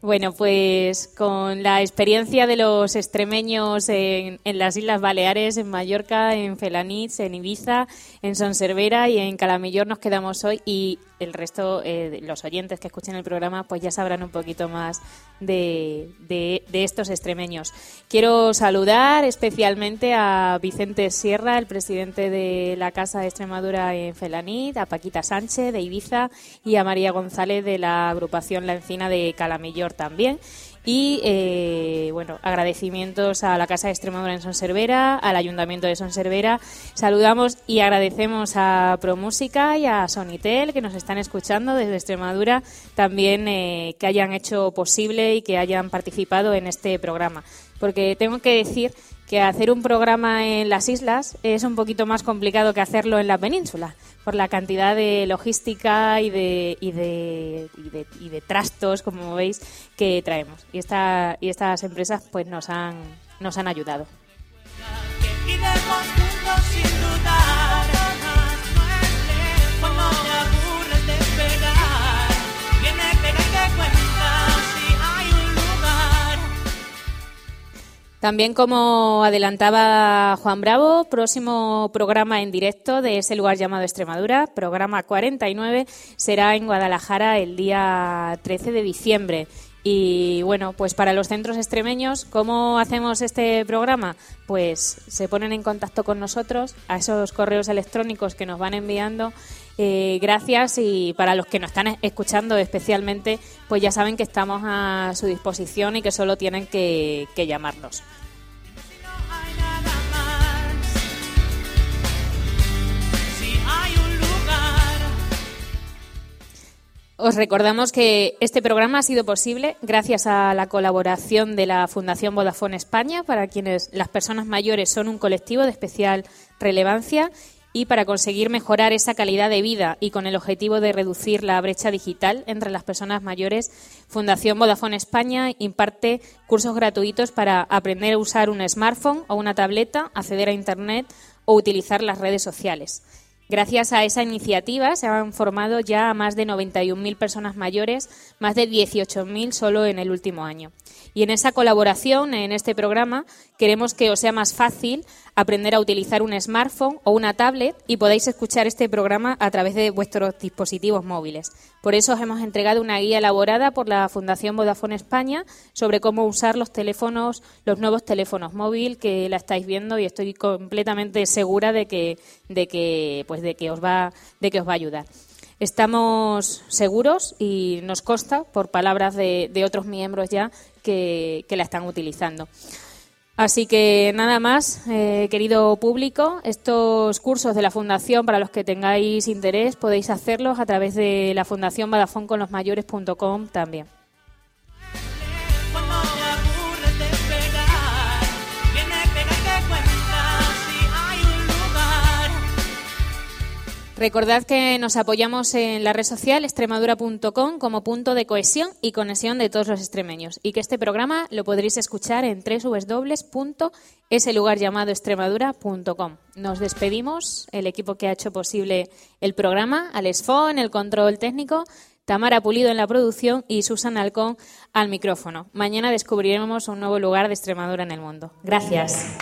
Bueno, pues con la experiencia de los extremeños en, en las Islas Baleares, en Mallorca, en Felanitz, en Ibiza, en Sonservera y en Calamillor nos quedamos hoy y el resto, eh, los oyentes que escuchen el programa, pues ya sabrán un poquito más de, de- de estos extremeños. Quiero saludar especialmente a Vicente Sierra, el presidente de la Casa de Extremadura en Felanit, a Paquita Sánchez de Ibiza y a María González de la agrupación La Encina de Calamillor también. Y eh, bueno, agradecimientos a la Casa de Extremadura en Sonservera, al Ayuntamiento de Sonservera. Saludamos y agradecemos a ProMúsica y a Sonitel que nos están escuchando desde Extremadura, también eh, que hayan hecho posible y que hayan participado en este programa. Porque tengo que decir que hacer un programa en las islas es un poquito más complicado que hacerlo en la península, por la cantidad de logística y de, y de, y de, y de trastos, como veis, que traemos. Y, esta, y estas empresas pues nos han, nos han ayudado. También como adelantaba Juan Bravo, próximo programa en directo de ese lugar llamado Extremadura, programa 49, será en Guadalajara el día 13 de diciembre. Y bueno, pues para los centros extremeños, ¿cómo hacemos este programa? Pues se ponen en contacto con nosotros a esos correos electrónicos que nos van enviando. Eh, gracias y para los que nos están escuchando especialmente, pues ya saben que estamos a su disposición y que solo tienen que, que llamarnos. Os recordamos que este programa ha sido posible gracias a la colaboración de la Fundación Vodafone España, para quienes las personas mayores son un colectivo de especial relevancia y para conseguir mejorar esa calidad de vida y con el objetivo de reducir la brecha digital entre las personas mayores, Fundación Vodafone España imparte cursos gratuitos para aprender a usar un smartphone o una tableta, acceder a Internet o utilizar las redes sociales. Gracias a esa iniciativa se han formado ya a más de 91.000 personas mayores, más de 18.000 solo en el último año. Y en esa colaboración, en este programa, queremos que os sea más fácil aprender a utilizar un smartphone o una tablet y podáis escuchar este programa a través de vuestros dispositivos móviles. Por eso os hemos entregado una guía elaborada por la Fundación Vodafone España sobre cómo usar los teléfonos, los nuevos teléfonos móviles que la estáis viendo y estoy completamente segura de que, de que, pues de que os va, de que os va a ayudar. Estamos seguros y nos consta, por palabras de otros miembros ya, que, la están utilizando. Así que nada más, eh, querido público, estos cursos de la Fundación, para los que tengáis interés, podéis hacerlos a través de la Fundación también. Recordad que nos apoyamos en la red social extremadura.com como punto de cohesión y conexión de todos los extremeños y que este programa lo podréis escuchar en ese lugar llamado extremadura.com. Nos despedimos, el equipo que ha hecho posible el programa, Alex Fon, el control técnico, Tamara Pulido en la producción y Susan Alcón al micrófono. Mañana descubriremos un nuevo lugar de Extremadura en el mundo. Gracias.